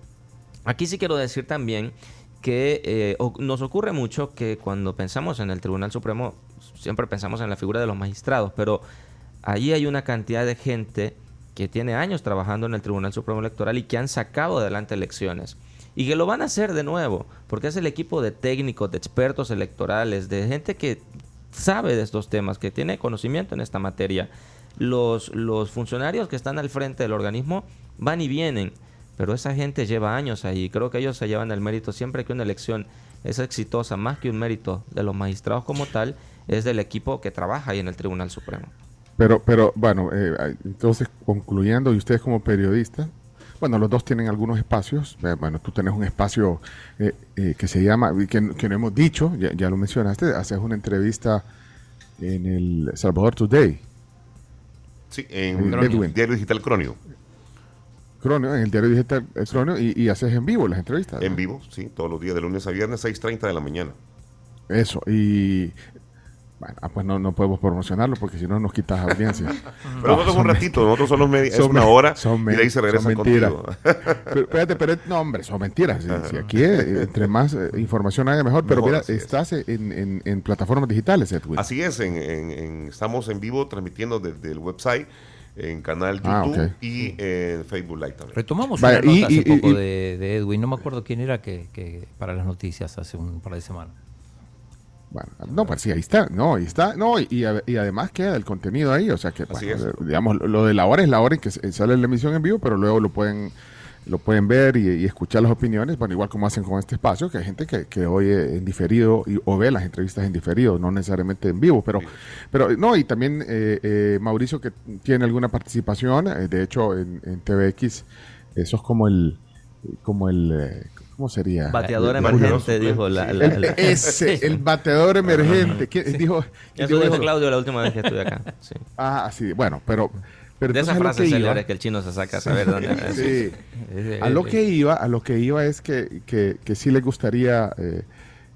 Aquí sí quiero decir también que eh, nos ocurre mucho que cuando pensamos en el Tribunal Supremo, siempre pensamos en la figura de los magistrados, pero allí hay una cantidad de gente que tiene años trabajando en el Tribunal Supremo Electoral y que han sacado adelante elecciones y que lo van a hacer de nuevo, porque es el equipo de técnicos, de expertos electorales, de gente que sabe de estos temas, que tiene conocimiento en esta materia. Los, los funcionarios que están al frente del organismo van y vienen, pero esa gente lleva años ahí. Creo que ellos se llevan el mérito siempre que una elección es exitosa, más que un mérito de los magistrados como tal, es del equipo que trabaja ahí en el Tribunal Supremo. Pero, pero bueno, eh, entonces concluyendo, y ustedes como periodistas, bueno, los dos tienen algunos espacios. Eh, bueno, tú tienes un espacio eh, eh, que se llama, que, que, no hemos dicho, ya, lo mencionaste, haces una entrevista en el Salvador Today. Sí, en el Diario Digital Cronio. Cronio, en el Diario Digital Cronio, y, y, haces en vivo las entrevistas. En vivo, sí, todos los días, de lunes a viernes, 6.30 de la mañana. Eso, y bueno, ah, pues no, no podemos promocionarlo porque si no nos quitas audiencia. [laughs] pero nosotros un ratito, nosotros son los medios, es una hora y de ahí se regresa mentiras. [laughs] pero, espérate, pero no, hombre, son mentiras. Si, aquí eh, entre más eh, información haya mejor, pero mira, estás en, en, plataformas digitales, Edwin. Así es, en, estamos en vivo transmitiendo desde el website en canal ah, YouTube y en Facebook Live también. Retomamos una nota hace poco de, Edwin, no me acuerdo quién era que, que para las noticias hace un par de semanas. Bueno, no, pues sí, ahí está, no, ahí está, no, y, además queda el contenido ahí, o sea que, digamos, lo de la hora es la hora en que sale la emisión en vivo, pero luego lo pueden lo pueden ver y, escuchar las opiniones, bueno, igual como hacen con este espacio, que hay gente que, que oye en diferido y, o ve las entrevistas en diferido, no necesariamente en vivo, pero, pero no, y también eh, eh, Mauricio que tiene alguna participación, eh, de hecho en, en, TVX, eso es como el, como el, ¿Cómo sería? Bateador emergente, dijo la, el, Ese, [laughs] el bateador emergente. ¿Quién dijo? Eso dijo Claudio la última vez que estuve acá. Sí. Ah, sí, bueno, pero... pero de esas frases célebres que el chino se saca a saber dónde... sí. A lo que iba, a lo que iba es que, que, que sí le gustaría... Eh,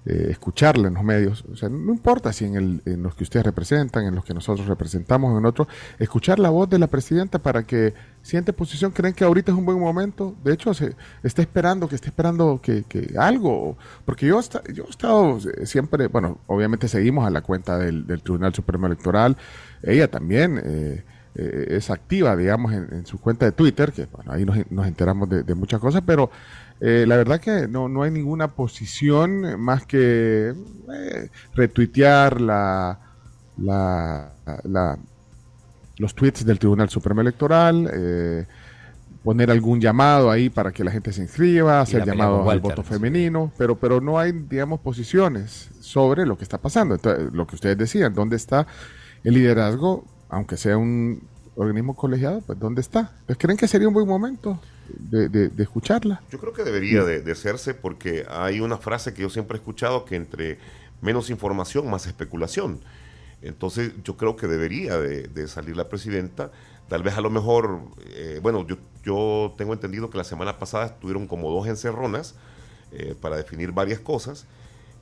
eh, escucharla en los medios, o sea, no importa si en, el, en los que ustedes representan, en los que nosotros representamos, en otros, escuchar la voz de la presidenta para que siente posición, creen que ahorita es un buen momento, de hecho, se está esperando, que esté esperando que, algo, porque yo, yo he estado siempre, bueno, obviamente seguimos a la cuenta del, Tribunal Supremo Electoral, ella también... Eh, eh, es activa, digamos, en, su cuenta de Twitter, que bueno, ahí nos, enteramos de, muchas cosas, pero eh, la verdad que no, no hay ninguna posición más que eh, retuitear la, la, los tweets del Tribunal Supremo Electoral, eh, poner algún llamado ahí para que la gente se inscriba, hacer llamado al voto femenino, pero, pero no hay, digamos, posiciones sobre lo que está pasando. Entonces, lo que ustedes decían, ¿dónde está el liderazgo? Aunque sea un organismo colegiado, pues ¿dónde está? ¿Creen que sería un buen momento? De, escucharla. Yo creo que debería de, hacerse porque hay una frase que yo siempre he escuchado que entre menos información, más especulación. Entonces yo creo que debería de, salir la presidenta Tal vez a lo mejor, eh, bueno, yo, yo tengo entendido que la semana pasada estuvieron como dos encerronas eh, para definir varias cosas.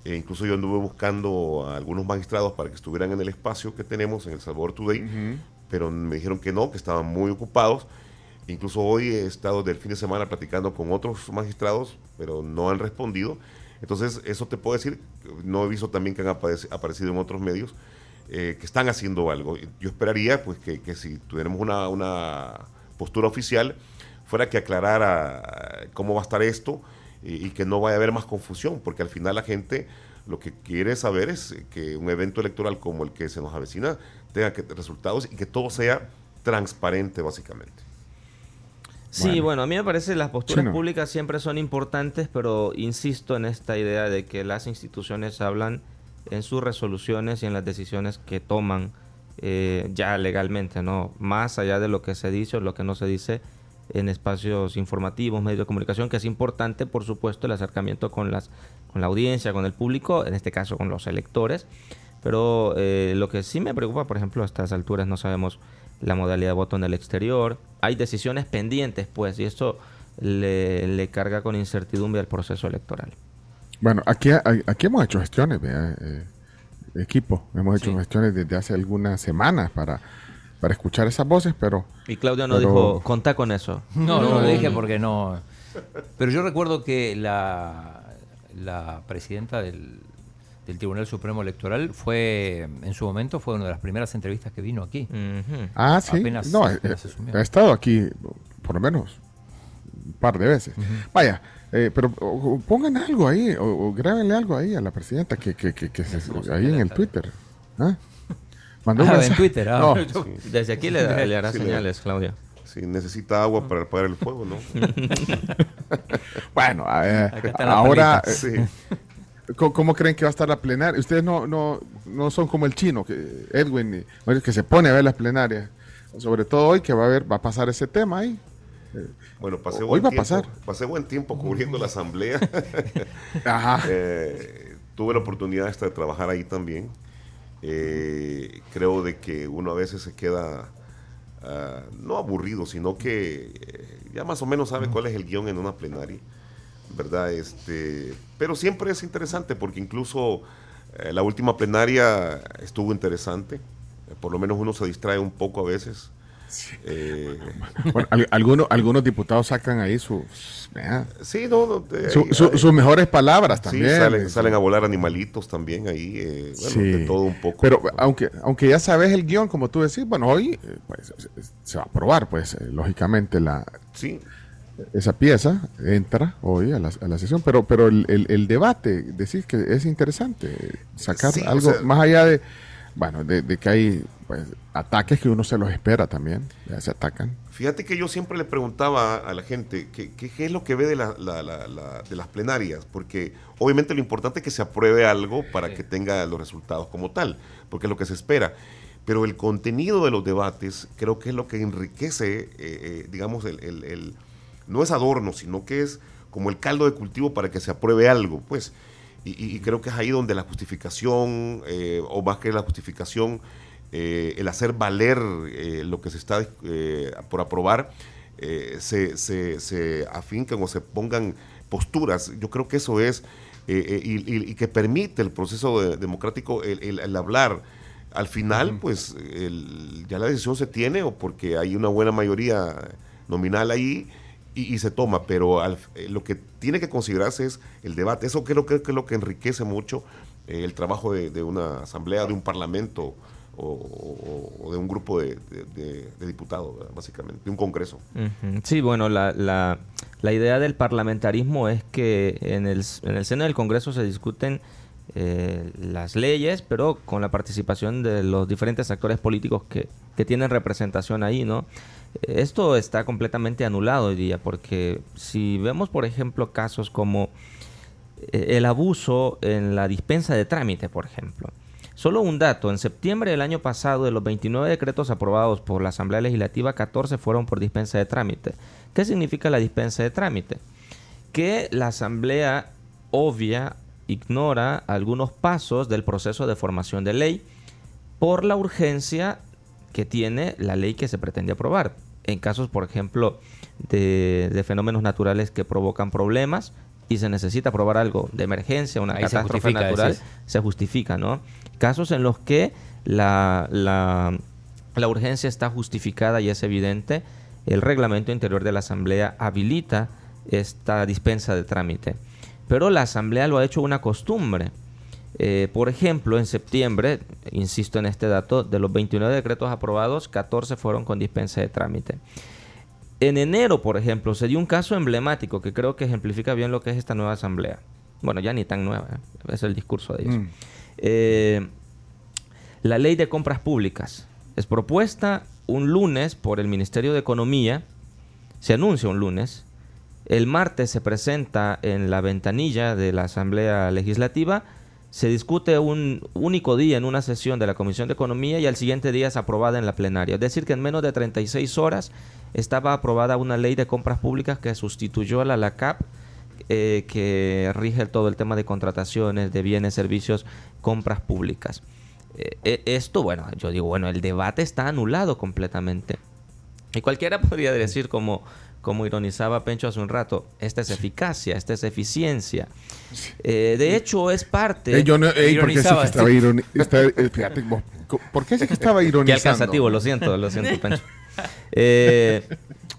E incluso yo anduve buscando a algunos magistrados para que estuvieran en el espacio que tenemos en El Salvador Today, pero me dijeron que no, que estaban muy ocupados. Incluso hoy he estado del fin de semana platicando con otros magistrados, pero no han respondido. Entonces, eso te puedo decir, no he visto también que han aparecido en otros medios, eh, que están haciendo algo. Yo esperaría pues que, si tuviéramos una, postura oficial, fuera que aclarara cómo va a estar esto y, que no vaya a haber más confusión, porque al final la gente lo que quiere saber es que un evento electoral como el que se nos avecina tenga resultados y que todo sea transparente básicamente. Sí, bueno. a mí me parece que las posturas públicas siempre son importantes, pero insisto en esta idea de que las instituciones hablan en sus resoluciones y en las decisiones que toman eh, ya legalmente, ¿no? Más allá de lo que se dice o lo que no se dice en espacios informativos, medios de comunicación, que es importante, por supuesto, el acercamiento con, las, con la audiencia, con el público, en este caso con los electores. Pero eh, lo que sí me preocupa, por ejemplo, a estas alturas no sabemos la modalidad de voto en el exterior. Hay decisiones pendientes, pues, y esto le carga con incertidumbre al proceso electoral. Bueno, aquí, aquí hemos hecho gestiones, eh, equipo, hemos hecho gestiones desde hace algunas semanas para, para escuchar esas voces, pero... Y Claudia no dijo, contá con eso. No, no, lo dije porque no... Pero yo recuerdo que la, la presidenta del, del Tribunal Supremo Electoral fue, en su momento, fue una de las primeras entrevistas que vino aquí. Ah, sí. no, eh, ha estado aquí, por lo menos, un par de veces. Vaya, eh, pero pongan algo ahí, o, grábenle algo ahí a la presidenta que, que, que, que se, ahí en el Twitter. ¿Ah? Mandó ah, en Twitter. Ah. [laughs] Desde aquí le, le hará señales, Claudia. Si necesita agua para apagar el fuego, ¿no? [laughs] bueno, eh, ahora, ¿cómo creen que va a estar la plenaria? Ustedes no, no, no son como el chino, que Edwin, que se pone a ver las plenarias. Sobre todo hoy que va a ver, va a pasar ese tema ahí. Bueno, pasé Hoy buen va tiempo, a pasar. Pasé buen tiempo cubriendo la asamblea. [laughs] [laughs] Eh, tuve la oportunidad de trabajar ahí también. Eh, creo de que uno a veces se queda ah, no aburrido, sino que eh, ya más o menos sabe cuál es el guion en una plenaria, ¿verdad? Este, pero siempre es interesante porque incluso la última plenaria estuvo interesante. por lo menos uno se distrae un poco a veces eh, algunos, algunos diputados sacan ahí sus, sí, no, sus mejores palabras también. salen, a volar animalitos también ahí, eh, de todo un poco. Pero aunque, aunque ya sabes el guion, como tú decís, bueno, hoy eh, pues, se va a aprobar, pues, lógicamente, la, sí. Esa pieza entra hoy a la, a la sesión, pero, pero el, el, debate, decís que es interesante, sacar algo más allá de bueno, de, que hay pues, ataques que uno se los espera también, ya se atacan. Fíjate que yo siempre le preguntaba a la gente qué, qué, es lo que ve de, la, de las plenarias, porque obviamente lo importante es que se apruebe algo para que tenga los resultados como tal, porque es lo que se espera. Pero el contenido de los debates creo que es lo que enriquece, eh, eh, digamos, el, el, no es adorno, sino que es como el caldo de cultivo para que se apruebe algo. Pues y, creo que es ahí donde la justificación, eh, o más que la justificación, eh, el hacer valer eh, lo que se está por aprobar, se, se, se, afincan o se pongan posturas. Yo creo que eso es, y, que permite el proceso democrático el, hablar. Al final, pues ya la decisión se tiene o porque hay una buena mayoría nominal ahí y, se toma, pero eh, lo que tiene que considerarse es el debate. Eso creo, que es lo que enriquece mucho eh, el trabajo de, una asamblea, de un parlamento o, de un grupo de, diputados, básicamente, de un congreso. Sí, bueno, la, la, la, idea del parlamentarismo es que en el, en el seno del congreso se discuten eh, las leyes, pero con la participación de los diferentes actores políticos que, que tienen representación ahí, ¿no? Esto está completamente anulado hoy día porque si vemos, por ejemplo, casos como eh, el abuso en la dispensa de trámite, por ejemplo. Solo un dato, en septiembre del año pasado, de los 29 decretos aprobados por la Asamblea Legislativa, 14 fueron por dispensa de trámite. ¿Qué significa la dispensa de trámite? Que la Asamblea obvia, ignora algunos pasos del proceso de formación de ley por la urgencia que tiene la ley que se pretende aprobar. En casos, por ejemplo, de, de fenómenos naturales que provocan problemas y se necesita aprobar algo de emergencia, una Ahí catástrofe natural, se justifica, ¿no? Casos en los que la, la, la urgencia está justificada y es evidente, el reglamento interior de la Asamblea habilita esta dispensa de trámite. Pero la Asamblea lo ha hecho una costumbre. Eh, por ejemplo, en septiembre, insisto en este dato, de los 29 decretos aprobados, 14 fueron con dispensa de trámite. En enero, por ejemplo, se dio un caso emblemático que creo que ejemplifica bien lo que es esta nueva asamblea. Bueno, ya ni tan nueva, ¿eh? es el discurso de ellos. Mm. Eh, la ley de compras públicas es propuesta un lunes por el Ministerio de Economía, se anuncia un lunes, el martes se presenta en la ventanilla de la Asamblea Legislativa, se discute un único día en una sesión de la Comisión de Economía y al siguiente día es aprobada en la plenaria. Es decir, que en menos de 36 horas estaba aprobada una ley de compras públicas que sustituyó a la LACAP, eh, que rige todo el tema de contrataciones, de bienes, servicios, compras públicas. Eh, eh, esto, bueno, yo digo, bueno, el debate está anulado completamente. Y cualquiera [laughs] podría decir, como, como ironizaba Pencho hace un rato, esta es eficacia, esta es eficiencia. Eh, de hecho, es parte... Eh, yo no, ey, ¿por qué sí que estaba ironi- está- eh, fíjate, vos, ¿Por qué sí que estaba Qué ironizando? alcanzativo, lo siento, lo siento, Pencho. Eh,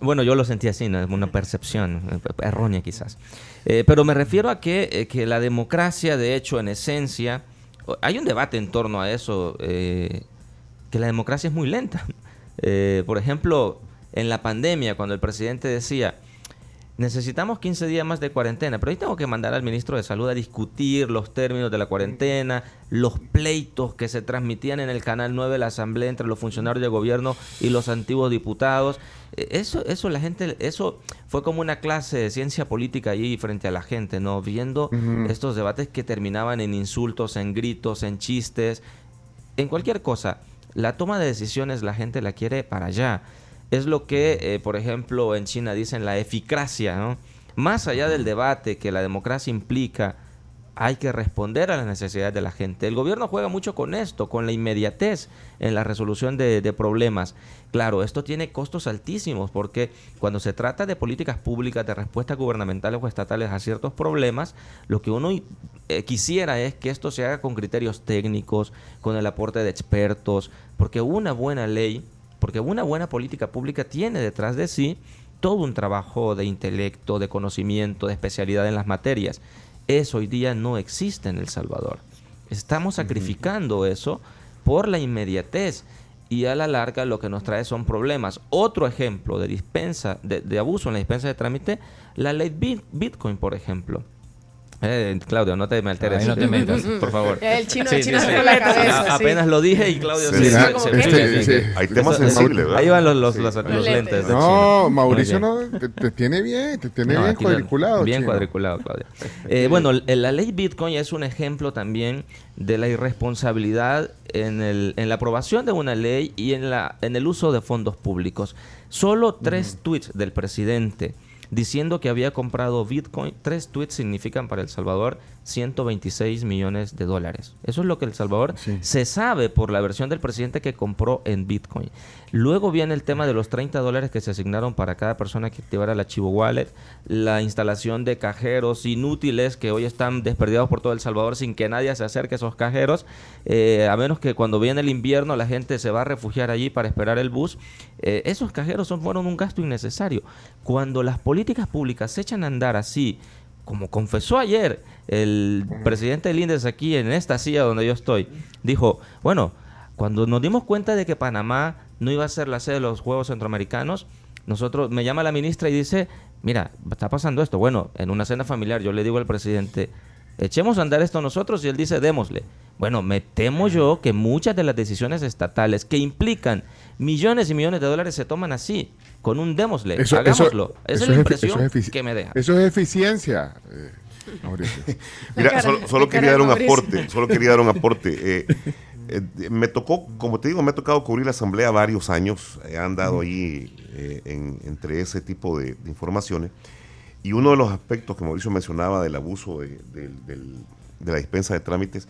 bueno, yo lo sentí así, ¿no? una percepción eh, errónea quizás. Eh, pero me refiero a que, eh, que la democracia, de hecho, en esencia, hay un debate en torno a eso, eh, que la democracia es muy lenta. Eh, por ejemplo, en la pandemia, cuando el presidente decía, necesitamos 15 días más de cuarentena, pero ahí tengo que mandar al ministro de Salud a discutir los términos de la cuarentena, los pleitos que se transmitían en el Canal 9 de la Asamblea entre los funcionarios de gobierno y los antiguos diputados. Eh, Eso, eso la gente, eso fue como una clase de ciencia política allí frente a la gente, ¿no? Viendo estos debates que terminaban en insultos, en gritos, en chistes, en cualquier cosa. La toma de decisiones la gente la quiere para allá. Es lo que, eh, por ejemplo, en China dicen la eficacia, ¿no? Más allá del debate que la democracia implica, hay que responder a las necesidades de la gente. El gobierno juega mucho con esto, con la inmediatez en la resolución de, problemas. Claro, esto tiene costos altísimos porque cuando se trata de políticas públicas, de respuestas gubernamentales o estatales a ciertos problemas, lo que uno eh, quisiera es que esto se haga con criterios técnicos, con el aporte de expertos, porque una buena ley, porque una buena política pública tiene detrás de sí todo un trabajo de intelecto, de conocimiento, de especialidad en las materias. Eso hoy día no existe en El Salvador. Estamos sacrificando eso por la inmediatez y a la larga lo que nos trae son problemas. Otro ejemplo de dispensa, de, de abuso en la dispensa de trámite, la ley Bit- Bitcoin, por ejemplo. Eh, Claudio, no te me alteres. Ahí no te metas. [laughs] Por favor. El chino, Sí, el chino sí, se sí. fue la cabeza. A- sí. Apenas lo dije y Claudio Sí, se, se- como se- que- este, sí. Hay temas Eso- sensibles, ¿verdad? Ahí van los, los, los- los Los lentes. No. Mauricio no, te, te tiene bien, te tiene No, bien cuadriculado. Bien chino. cuadriculado, Claudio. Eh, bueno, la ley Bitcoin es un ejemplo también de la irresponsabilidad en, el, en la aprobación de una ley y en, la, en el uso de fondos públicos. Solo tres tweets del presidente diciendo que había comprado Bitcoin, tres tweets significan para El Salvador 126 millones de dólares. Eso es lo que El Salvador Sí. se sabe por la versión del presidente que compró en Bitcoin. Luego viene el tema de los 30 dólares que se asignaron para cada persona que activara la Chivo Wallet, la instalación de cajeros inútiles que hoy están desperdiados por todo El Salvador sin que nadie se acerque a esos cajeros, eh, a menos que cuando viene el invierno la gente se va a refugiar allí para esperar el bus. Eh, esos cajeros son, fueron un gasto innecesario. Cuando las políticas públicas se echan a andar así, como confesó ayer el presidente del INDES aquí en esta silla donde yo estoy, dijo, bueno, cuando nos dimos cuenta de que Panamá no iba a ser la sede de los Juegos Centroamericanos, nosotros, me llama la ministra y dice, mira, está pasando esto. Bueno, en una cena familiar yo le digo al presidente, echemos a andar esto nosotros y él dice, démosle. Bueno, me temo yo que muchas de las decisiones estatales que implican millones y millones de dólares se toman así, con un démosle, Eso- eso- hagámoslo. Esa es eso la impresión es que me deja. Eso es eficiencia, eh, Mauricio. [laughs] [laughs] Mira, cara- solo, quería de dar un aporte, solo quería dar un aporte. Eh, eh, me tocó, como te digo, me ha tocado cubrir la asamblea varios años, he andado ahí eh, en- entre ese tipo de, de informaciones. Y uno de los aspectos que Mauricio mencionaba del abuso de, del- del- de la dispensa de trámites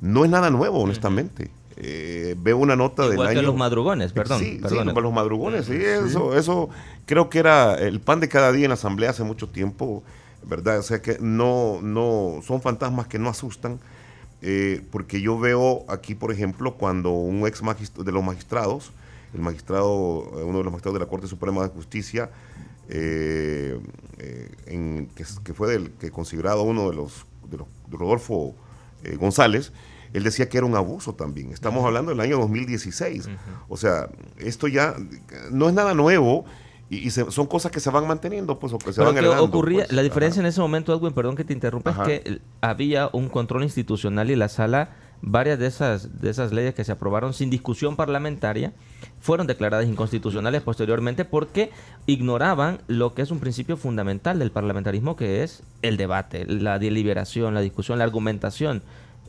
no es nada nuevo, honestamente. Eh, veo una nota Igual del que año... los madrugones, perdón. Sí, sí, perdóname. los madrugones, sí, eso, eso creo que era el pan de cada día en la asamblea hace mucho tiempo, ¿verdad? O sea que no, no, son fantasmas que no asustan, eh, porque yo veo aquí, por ejemplo, cuando un ex de los magistrados, el magistrado, eh, uno de los magistrados de la Corte Suprema de Justicia, eh, en- que, que fue del, que considerado uno de los, de los de Rodolfo González, él decía que era un abuso también. Estamos hablando del año 2016. O sea, esto ya no es nada nuevo y, y se- son cosas que se van manteniendo, pues, o que se Pero van heredando. ocurría, pues. la diferencia Ajá. en ese momento, Edwin, perdón que te interrumpa, Ajá. es que había un control institucional y la sala, varias de esas, de esas leyes que se aprobaron sin discusión parlamentaria, fueron declaradas inconstitucionales posteriormente porque ignoraban lo que es un principio fundamental del parlamentarismo, que es el debate, la deliberación, la discusión, la argumentación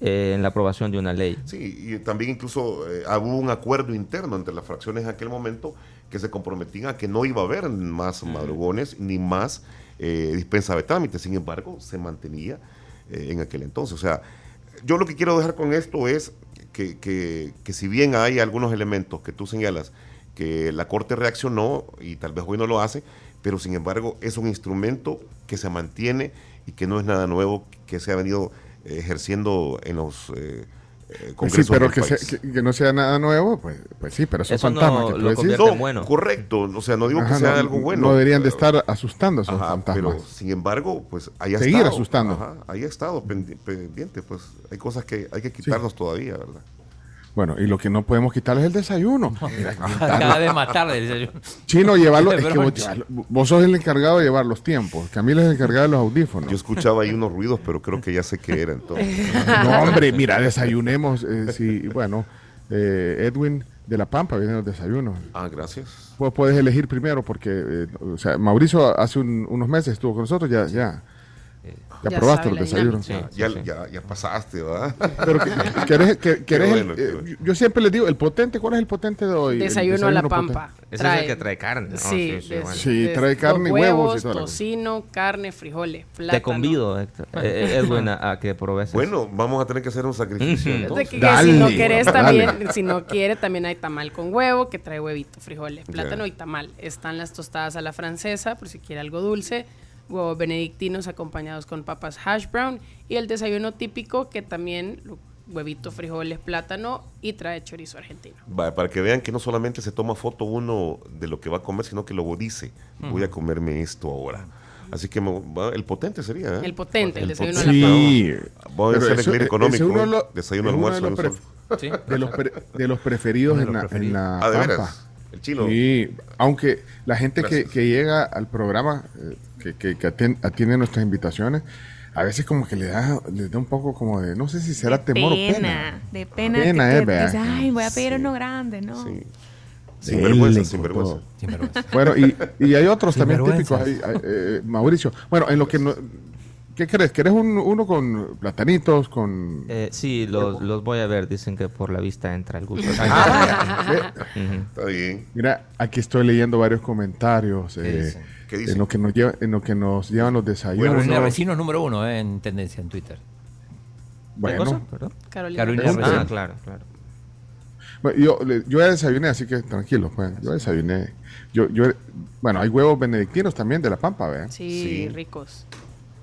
eh, en la aprobación de una ley. Sí, y también incluso eh, hubo un acuerdo interno entre las fracciones en aquel momento que se comprometían a que no iba a haber más madrugones ni más eh, dispensa de trámites. Sin embargo, se mantenía en aquel entonces. O sea, yo lo que quiero dejar con esto es que, que- que si bien hay algunos elementos que tú señalas que la Corte reaccionó y tal vez hoy no lo hace, pero sin embargo es un instrumento que se mantiene y que no es nada nuevo que se ha venido ejerciendo en los eh, eh, Pues sí, pero del que, país. que- que no sea nada nuevo, pues, pues sí, pero son Eso no fantasmas que tú lo decís. en bueno. Correcto, o sea, no digo Ajá, que sea no- algo bueno. No deberían de pero- estar asustando esos Ajá, fantasmas. pero sin embargo, pues ahí ha Seguir estado. asustando. Ajá, ahí ha estado pendi- pendiente, pues hay cosas que hay que quitarnos todavía, ¿verdad? Bueno, y lo que no podemos quitar es el desayuno. Cada vez más tarde. dice yo. Chino, llevarlo. [laughs] es que vos, sos el encargado de llevar los tiempos. Camila es el encargado de los audífonos. Yo escuchaba ahí unos ruidos, pero creo que ya sé qué era entonces. [laughs] No, hombre, mira, desayunemos. eh, sí, bueno, eh, Edwin de la Pampa viene los desayunos. Ah, gracias. Vos puedes elegir primero porque, eh, o sea, Mauricio hace un- unos meses estuvo con nosotros, ya, ya, ya, Ya probaste los la desayunos. Sí, ya, sí. ya, ya pasaste, ¿verdad? Pero que- querés, [laughs] que- querés el- bueno, qué eh, bueno. yo- siempre les digo, el potente, ¿cuál es el potente de hoy? El Desayuno a la pampa. Ese es el que trae carne, ¿no? Sí, Sí, sí, des- bueno. Des- trae carne y huevos y toda la tocino, carne, frijoles, plátano. Te convido, Héctor- eh, Edwin, a, a que pruebes eso. Bueno, vamos a tener que hacer un sacrificio. Entonces. que, Dale, si no dale. también, si no quiere, también hay tamal con huevo, que trae huevito, frijoles, plátano y tamal. Están las tostadas a la francesa, por si quiere algo dulce, huevos benedictinos acompañados con papas hash brown y el desayuno típico que también lo- huevito, frijoles, plátano y trae chorizo argentino. Va, para que vean que no solamente se toma foto uno de lo que va a comer, sino que luego dice, voy a comerme esto ahora. Así que el potente sería, ¿eh? El potente, el, El desayuno a la Sí. Voy a hacer el económico, uno ¿eh? los- Desayuno, es uno almuerzo de en los, Sí. de los, pre- de los preferidos de en, los la, preferidos. en la Ah, de Pampa. veras. El chino. Sí, aunque la gente que, que llega al programa, eh, que, que, que atien- atiende nuestras invitaciones, a veces como que le da, le da un poco como de, no sé si será de temor pena, o pena. De pena. Pena, que eh, te vea. dices, ay, voy a pedir Sí. uno grande, ¿no? Sí. Sin vergüenza, sin vergüenza. Sin vergüenza. Bueno, y, y hay otros también típicos ahí, eh, Mauricio. Bueno, en lo que no, ¿qué crees? ¿Querés un- uno con platanitos, con... Eh, sí, los, los voy a ver. Dicen que por la vista entra el gusto. [laughs] Ah. Está bien. Mira, aquí estoy leyendo varios comentarios eh, dicen? ¿Qué dicen? en lo que nos lleva, en lo que nos llevan los desayunos. Carolina Vecino número uno eh, en tendencia en Twitter. ¿Qué Bueno. Carolina. Carolina. Ah, claro, claro. Bueno, yo, yo ya desayuné, así que tranquilo, pues, yo desayuné. Yo, yo, bueno, hay huevos benedictinos también de la pampa, ¿verdad? Sí, Sí. ricos.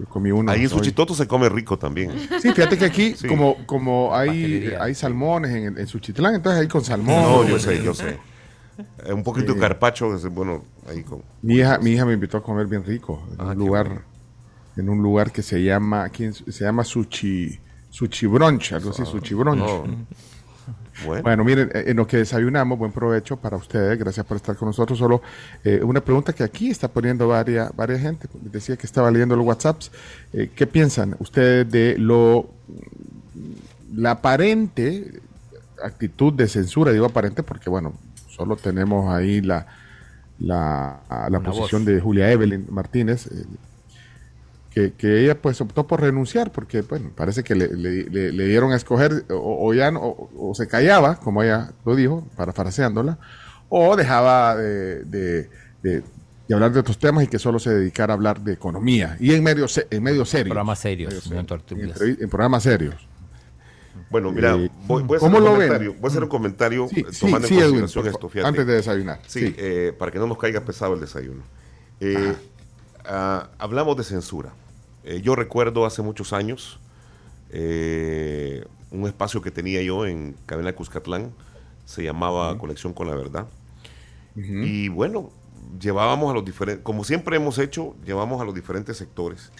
Yo comí uno. Ahí en. Suchitoto se come rico también. Sí, fíjate que aquí, Sí. como, como hay, Pastelería. hay salmones en, en Suchitlán, entonces ahí con salmón. No, yo sé, yo sé. Eh, Un poquito Sí. de carpacho, bueno, ahí con... Mi hija, mi hija me invitó a comer bien rico en Ah, un lugar, bueno. en un lugar que se llama, aquí en- se llama Suchi, Suchi Brunch, algo así, Suchi Brunch. No. Bueno, Bueno, miren, eh, en lo que desayunamos, buen provecho para ustedes, gracias por estar con nosotros. Solo eh, una pregunta que aquí está poniendo varias, varias gente, decía que estaba leyendo los WhatsApps. Eh, ¿Qué piensan ustedes de lo la aparente actitud de censura? Digo aparente porque, bueno, solo tenemos ahí la, la, la posición voz. de Julia Evelyn Martínez. Que, que ella pues optó por renunciar porque bueno parece que le, le- le- le dieron a escoger o, o ya no, o, o se callaba como ella lo dijo parafraseándola o dejaba de, de- de- de hablar de otros temas y que solo se dedicara a hablar de economía y en medio se- en medio serio Programas serios, no en programas serios Bueno, mira, Eh, voy, voy a hacer ¿cómo un lo voy a hacer un comentario Sí, eh, tomando sí, en consideración esto, fíjate. antes de desayunar. Sí, Sí. eh, para que no nos caiga pesado el desayuno. Eh, ah, hablamos de censura. Eh, yo recuerdo hace muchos años eh, un espacio que tenía yo en Cadena Cuscatlán, se llamaba Conexión con la Verdad. Y bueno, llevábamos a los diferentes, como siempre hemos hecho, llevamos a los diferentes sectores.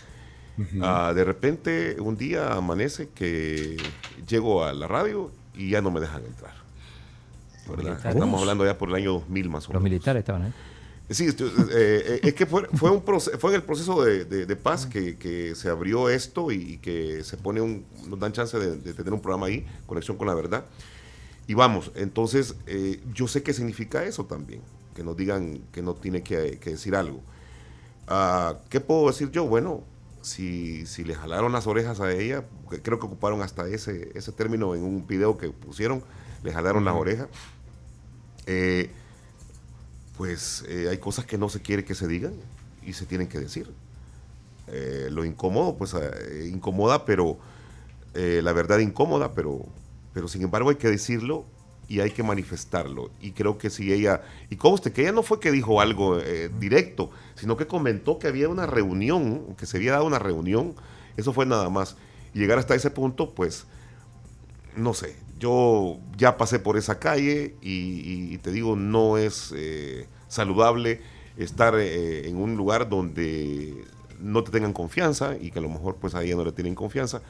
Ah, de repente, un día amanece que llego a la radio y ya no me dejan entrar. Estamos hablando ya por el año 2000 más o Los menos. militares estaban ahí. Sí, eh, eh, es que fue, fue, un proce- fue en el proceso de, de- de paz que, que se abrió esto y que se pone un, nos dan chance de, de tener un programa ahí, Conexión con la Verdad. Y vamos, entonces eh, yo sé qué significa eso también, que nos digan que no tiene que, que decir algo. Ah, ¿Qué puedo decir yo? Bueno, si, si le jalaron las orejas a ella, creo que ocuparon hasta ese, ese término en un video que pusieron, le jalaron las orejas. Eh, pues eh, hay cosas que no se quiere que se digan y se tienen que decir. Eh, lo incómodo, pues eh, incomoda, pero la verdad incómoda, pero, pero sin embargo hay que decirlo y hay que manifestarlo. Y creo que si ella, y conste que ella no fue que dijo algo directo, sino que comentó que había una reunión, que se había dado una reunión, eso fue nada más. Y llegar hasta ese punto, pues, no sé, yo ya pasé por esa calle y, y te digo, no es eh, saludable estar eh, en un lugar donde no te tengan confianza y que a lo mejor pues a ella no le tienen confianza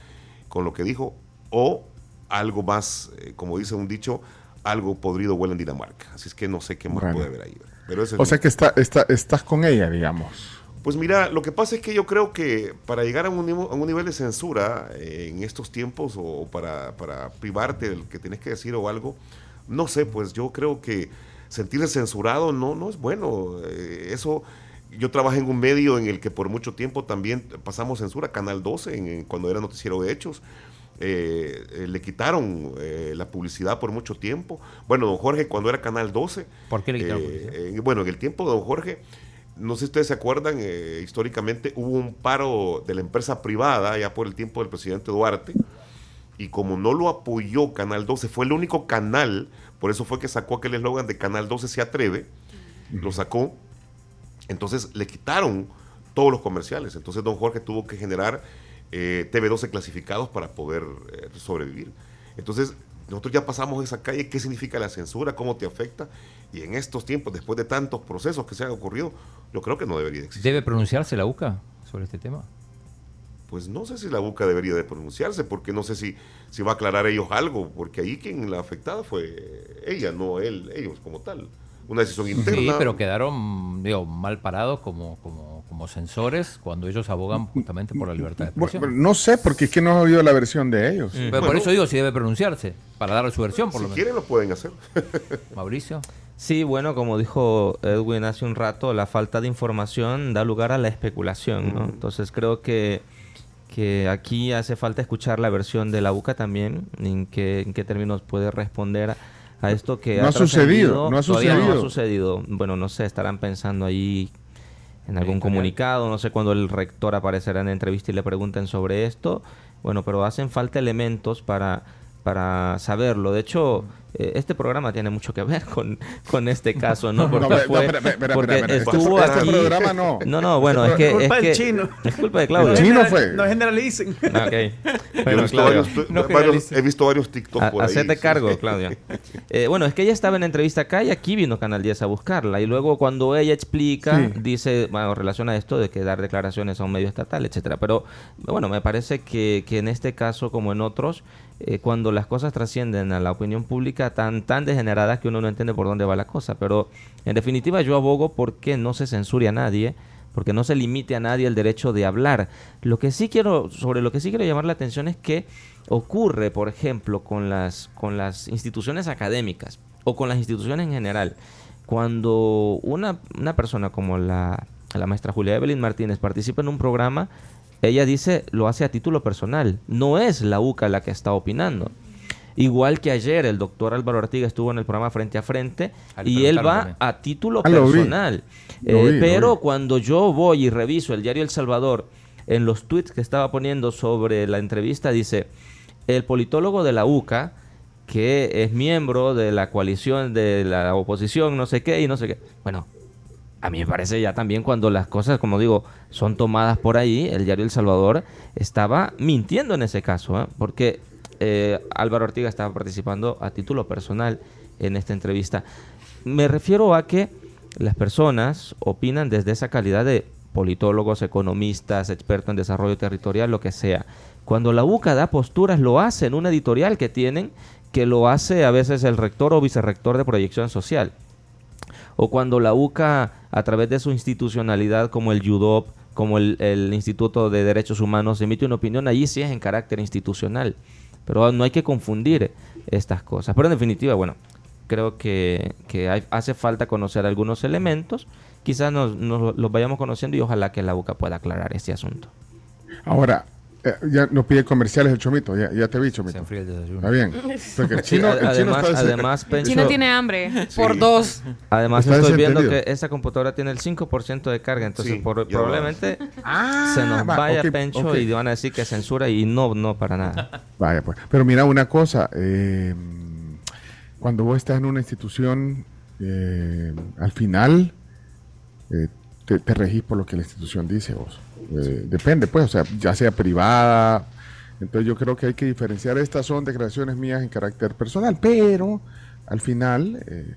con lo que dijo o algo más, eh, como dice un dicho, algo podrido huele en Dinamarca. Así es que no sé qué más Bueno. puede haber ahí. Pero ese es O mi- sea que está, está, estás con ella, digamos. Pues mira, lo que pasa es que yo creo que para llegar a un, a un nivel de censura eh, en estos tiempos o para, para privarte del que tienes que decir o algo, no sé, pues yo creo que sentirse censurado no, no es bueno. Eh, eso, yo trabajé en un medio en el que por mucho tiempo también pasamos censura, Canal 12, en- en- cuando era noticiero de hechos. Eh, le quitaron eh, la publicidad por mucho tiempo. Bueno, don Jorge, cuando era Canal 12, ¿Por qué le quitaron publicidad? bueno, en el tiempo de don Jorge, no sé si ustedes se acuerdan, eh, históricamente hubo un paro de la empresa privada ya por el tiempo del presidente Duarte, y como no lo apoyó Canal 12, fue el único canal, por eso fue que sacó aquel eslogan de Canal 12 se atreve, lo sacó, entonces le quitaron todos los comerciales, entonces don Jorge tuvo que generar eh, TV12 clasificados para poder eh, sobrevivir. Entonces, nosotros ya pasamos esa calle, qué significa la censura, cómo te afecta, y en estos tiempos, después de tantos procesos que se han ocurrido, yo creo que no debería de existir. ¿Debe pronunciarse la UCA sobre este tema? Pues no sé si la UCA debería de pronunciarse, porque no sé si, si va a aclarar ellos algo, porque ahí quien la afectada fue ella, no él, ellos como tal. Una decisión interna. Sí, pero quedaron digo, mal parados como, como, como censores cuando ellos abogan justamente por la libertad de expresión. no sé, porque es que no he oído la versión de ellos. Pero por eso digo si debe pronunciarse, para darle su versión por si lo menos. quieren lo pueden hacer. Mauricio. Sí, bueno, como dijo Edwin hace un rato, la falta de información da lugar a la especulación, ¿no? Entonces creo que, que aquí hace falta escuchar la versión de la UCA también, en qué, en qué términos puede responder a, esto que No ha sucedido, no ha Todavía no ha sucedido. sucedido. Bueno, no sé, estarán pensando ahí en algún Editorial. comunicado, no sé cuándo el rector aparecerá en entrevista y le pregunten sobre esto. Bueno, pero hacen falta elementos para, para saberlo. De hecho, eh, este programa tiene mucho que ver con, con este caso, ¿no? [laughs] Porque No, fue- espera, espera, porque espera, espera. estuvo Este aquí... programa no. No, no, bueno, es que... Culpa es del que- chino. Es culpa de Claudio. El chino fue. No generalicen. [laughs] Ok. [laughs] Yo Bueno, he, visto Claudio. varios, tu- no varios- generalice. he visto varios TikTok A- por ahí. hacete sí. cargo, Claudia. Eh, bueno, es que ella estaba en entrevista acá y aquí vino Canal 10 a buscarla. Y luego cuando ella explica, Sí. dice, bueno, relaciona esto de que dar declaraciones a un medio estatal, etcétera. Pero bueno, me parece que, que en este caso, como en otros, eh, cuando las cosas trascienden a la opinión pública tan, tan degeneradas que uno no entiende por dónde va la cosa. Pero en definitiva yo abogo porque no se censure a nadie porque no se limite a nadie el derecho de hablar. Lo que sí quiero, sobre lo que sí quiero llamar la atención es que ocurre, por ejemplo, con las, con las instituciones académicas o con las instituciones en general. Cuando una, una persona como la, la maestra Julia Evelyn Martínez participa en un programa, ella dice lo hace a título personal, no es la UCA la que está opinando. Igual que ayer el doctor Álvaro Artiga estuvo en el programa Frente a Frente y él va a título Ah, vi. personal. Eh, vi, pero cuando yo voy y reviso el diario El Salvador, en los tweets que estaba poniendo sobre la entrevista, dice, el politólogo de la UCA, que es miembro de la coalición de la oposición, no sé qué y no sé qué. Bueno, a mí me parece ya también cuando las cosas, como digo, son tomadas por ahí, el diario El Salvador estaba mintiendo en ese caso, ¿eh? porque eh, Álvaro Ortiga estaba participando a título personal en esta entrevista. Me refiero a que las personas opinan desde esa calidad de politólogos, economistas, expertos en desarrollo territorial, lo que sea. Cuando la UCA da posturas, lo hace en una editorial que tienen, que lo hace a veces el rector o vicerrector de proyección social. O cuando la UCA, a través de su institucionalidad como el UDOP, como el, el Instituto de Derechos Humanos, emite una opinión, allí sí es en carácter institucional. Pero no hay que confundir estas cosas. Pero en definitiva, bueno, creo que, que hace falta conocer algunos elementos. Quizás nos, nos los vayamos conociendo y ojalá que la UCA pueda aclarar este asunto. Ahora, eh, ya nos pide comerciales el Chomito. Ya, ya te vi, Se Chomito. enfría el desayuno. Está bien. [laughs] Porque el chino, a- el chino además, está El chino tiene hambre por dos. además Está estoy viendo que esa computadora tiene el 5% de carga, entonces Sí, por- ya probablemente Ah, se nos va, vaya ok, Pencho y van a decir que censura y no, no para nada. [laughs] Vaya, pues. Pero mira una cosa. eh, cuando vos estás en una institución, eh, al final eh, te, te regís por lo que la institución dice vos. Eh, depende, pues, o sea, ya sea privada. Entonces yo creo que hay que diferenciar. Estas son declaraciones mías en carácter personal, pero al final, eh,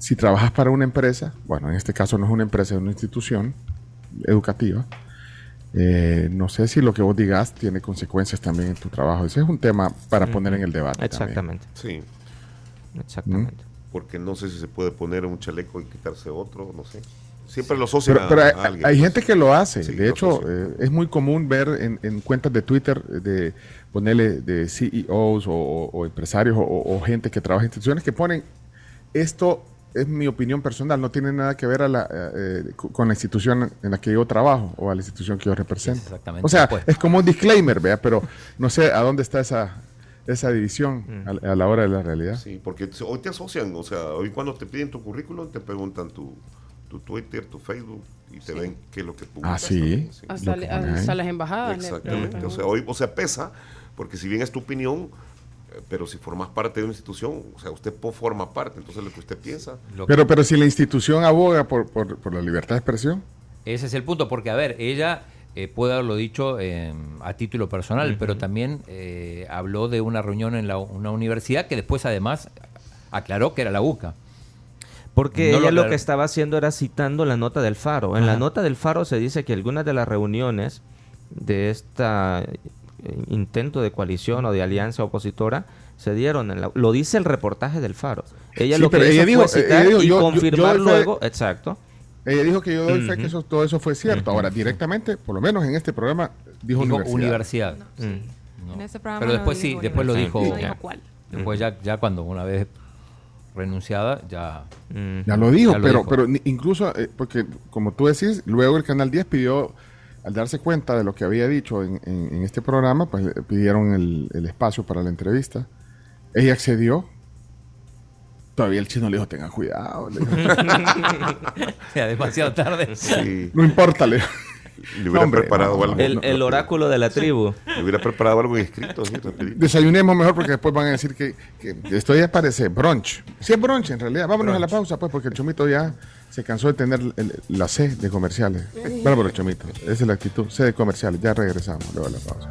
si trabajas para una empresa, bueno, en este caso no es una empresa, es una institución educativa, eh, no sé si lo que vos digas tiene consecuencias también en tu trabajo. Ese es un tema para poner en el debate. también. Exactamente, Sí, exactamente. porque no sé si se puede poner un chaleco y quitarse otro, no sé. Siempre lo asocian Pero, a, pero hay, a alguien. hay gente que lo hace. Sí, de lo hecho, eh, es muy común ver en, en cuentas de Twitter eh, de ponerle de CEOs o, o- o empresarios o, o gente que trabaja en instituciones que ponen esto es mi opinión personal, no tiene nada que ver a la, eh, con la institución en la que yo trabajo o a la institución que yo represento. Exactamente, O sea, pues. es como un disclaimer, vea, pero no sé a dónde está esa, esa división a, a la hora de la realidad. Sí, porque hoy te asocian, o sea, hoy cuando te piden tu currículum te preguntan tu, tu Twitter, tu Facebook y te ven qué es lo que publicas. Ah, sí. también, sí. Hasta, le- que las embajadas. Exactamente. O sea, hoy, o sea, pesa, porque si bien es tu opinión, eh, pero si formas parte de una institución, o sea, usted forma parte, entonces lo que usted piensa. Lo que- Pero, pero si la institución aboga por, por, por la libertad de expresión, Ese es el punto, porque a ver, ella eh, puede haberlo dicho eh, a título personal, pero también eh, habló de una reunión en la, una universidad que después además aclaró que era la UCA. Porque No ella lo que estaba haciendo era citando la nota del Faro. En la nota del Faro se dice que algunas de las reuniones de esta eh, intento de coalición o de alianza opositora se dieron en la, lo dice el reportaje del Faro. Ella Sí, lo que hizo ella dijo- fue ella citar dijo, y yo- confirmar yo doy fe- luego, exacto. ella dijo que yo doy fe que eso, todo eso fue cierto. Ahora, directamente, por lo menos en este programa, dijo, Dijo universidad. universidad. Mm. No. En ese programa Pero no después sí, dijo después lo dijo. No. Después ya, ya cuando una vez renunciada, ya... Mm. Ya lo dijo, Ya lo pero, dijo. pero incluso, eh, porque como tú decís, luego el Canal 10 pidió, al darse cuenta de lo que había dicho en, en- en este programa, pues le pidieron el, el espacio para la entrevista. Ella accedió. Todavía el chino le dijo, tengan cuidado. le dijo. [laughs] [laughs] ya demasiado tarde. Sí, no importa, le dijo. Le hubiera Hombre, preparado no, algo. no, El, el oráculo de la tribu. Le hubiera preparado algo escrito. Desayunemos mejor porque después van a decir que, que esto ya parece brunch. Sí es brunch en realidad. Vámonos a la pausa pues porque el Chomito ya se cansó de tener el- la C de comerciales. Bárbaro Chomito. Esa es la actitud. C de comerciales. Ya regresamos luego de la pausa.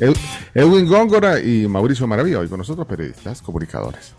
Ed- Edwin Góngora y Mauricio Maravilla hoy con nosotros periodistas, comunicadores.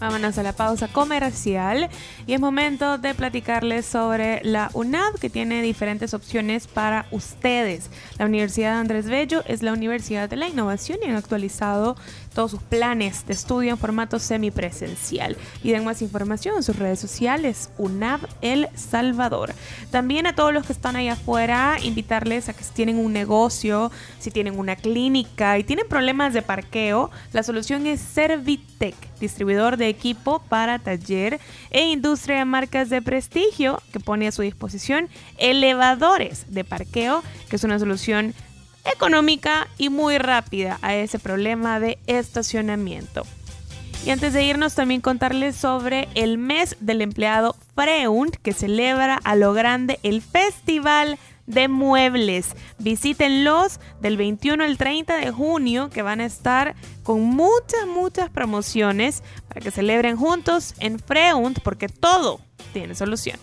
Vámonos a la pausa comercial y es momento de platicarles sobre la UNAV que tiene diferentes opciones para ustedes. La Universidad de Andrés Bello es la Universidad de la Innovación y han actualizado todos sus planes de estudio en formato semipresencial. Y den más información en sus redes sociales, UNAV El Salvador. También a todos los que están ahí afuera, invitarles a que si tienen un negocio, si tienen una clínica y tienen problemas de parqueo, la solución es Servitec, distribuidor de equipo para taller e industria de marcas de prestigio que pone a su disposición elevadores de parqueo, que es una solución económica y muy rápida a ese problema de estacionamiento. Y antes de irnos también contarles sobre el mes del empleado Freund que celebra a lo grande el Festival de muebles. Visítenlos del 21 al 30 de junio que van a estar con muchas, muchas promociones para que celebren juntos en Freund porque todo tiene solución.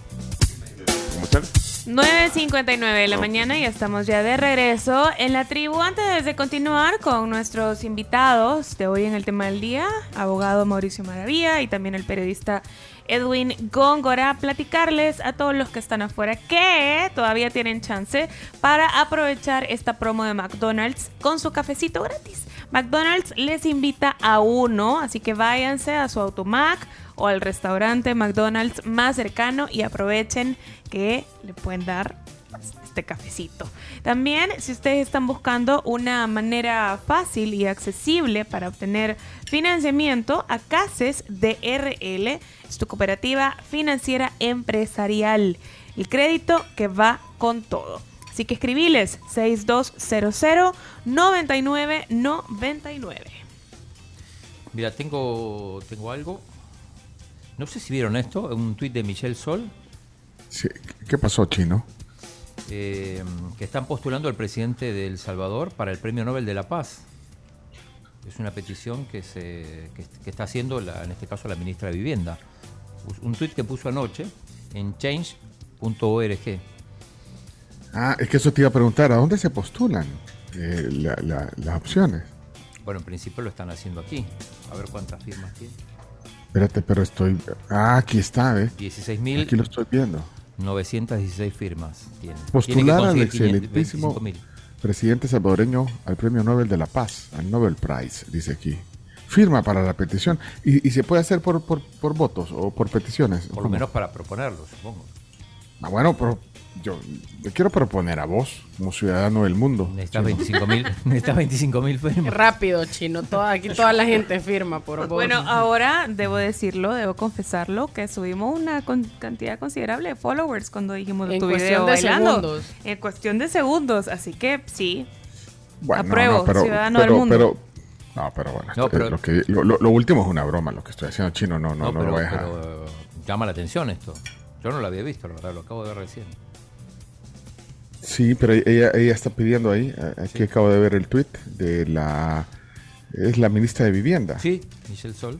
¿Cómo está? 9.59 de la mañana y estamos ya de regreso en la tribu. Antes de continuar con nuestros invitados de hoy en el tema del día, abogado Mauricio Maravilla y también el periodista Edwin Góngora, platicarles a todos los que están afuera que todavía tienen chance para aprovechar esta promo de McDonald's con su cafecito gratis. McDonald's les invita a uno, así que váyanse a su automac o al restaurante McDonald's más cercano y aprovechen que le pueden dar este cafecito. También, si ustedes están buscando una manera fácil y accesible para obtener financiamiento, ACACES DRL es tu cooperativa financiera empresarial. El crédito que va con todo. Así que escribiles 6200 9999. Mira, tengo, tengo algo. No sé si vieron esto, un tuit de Michelle Sol, Sí, ¿Qué pasó, Chino? eh, que están postulando al presidente de El Salvador para el Premio Nobel de la Paz. Es una petición que, se, que, que está haciendo, la- en este caso, la ministra de Vivienda. Un tuit que puso anoche en change.org. Ah, es que eso te iba a preguntar, ¿a dónde se postulan eh, la- la- las opciones? Bueno, en principio lo están haciendo aquí. A ver cuántas firmas tiene. Espérate, pero estoy... Ah, aquí está, ¿eh? 16.916 Aquí lo estoy viendo. firmas tiene. Postular Tiene al excelentísimo 25.000. presidente salvadoreño al Premio Nobel de la Paz, al Nobel Prize, dice aquí. Firma para la petición. ¿Y, y se puede hacer por, por, por votos o por peticiones? Por lo menos para proponerlo, supongo. Ah, bueno, pero yo, yo quiero proponer a vos, como ciudadano del mundo. Necesitas Chino. 25.000 [laughs] necesitas 25.000 firmas. Rápido, chino. Toda, aquí toda la gente firma por vos. Bueno, ahora debo decirlo, debo confesarlo, que subimos una con- cantidad considerable de followers cuando dijimos En tu cuestión video de bailando. segundos. En cuestión de segundos, así que sí. Bueno, Apruebo, ciudadano del mundo. pero- no, pero bueno, No, pero- lo, que- lo- lo- lo último es una broma, lo que estoy haciendo chino, no, no, no, lo pero, voy a dejar. pero, eh, llama la atención esto. Yo no lo había visto, la verdad, lo acabo de ver recién. Sí, pero ella, ella está pidiendo ahí, aquí acabo de ver el tweet de la... Es la ministra de Vivienda. Sí, Michelle Sol.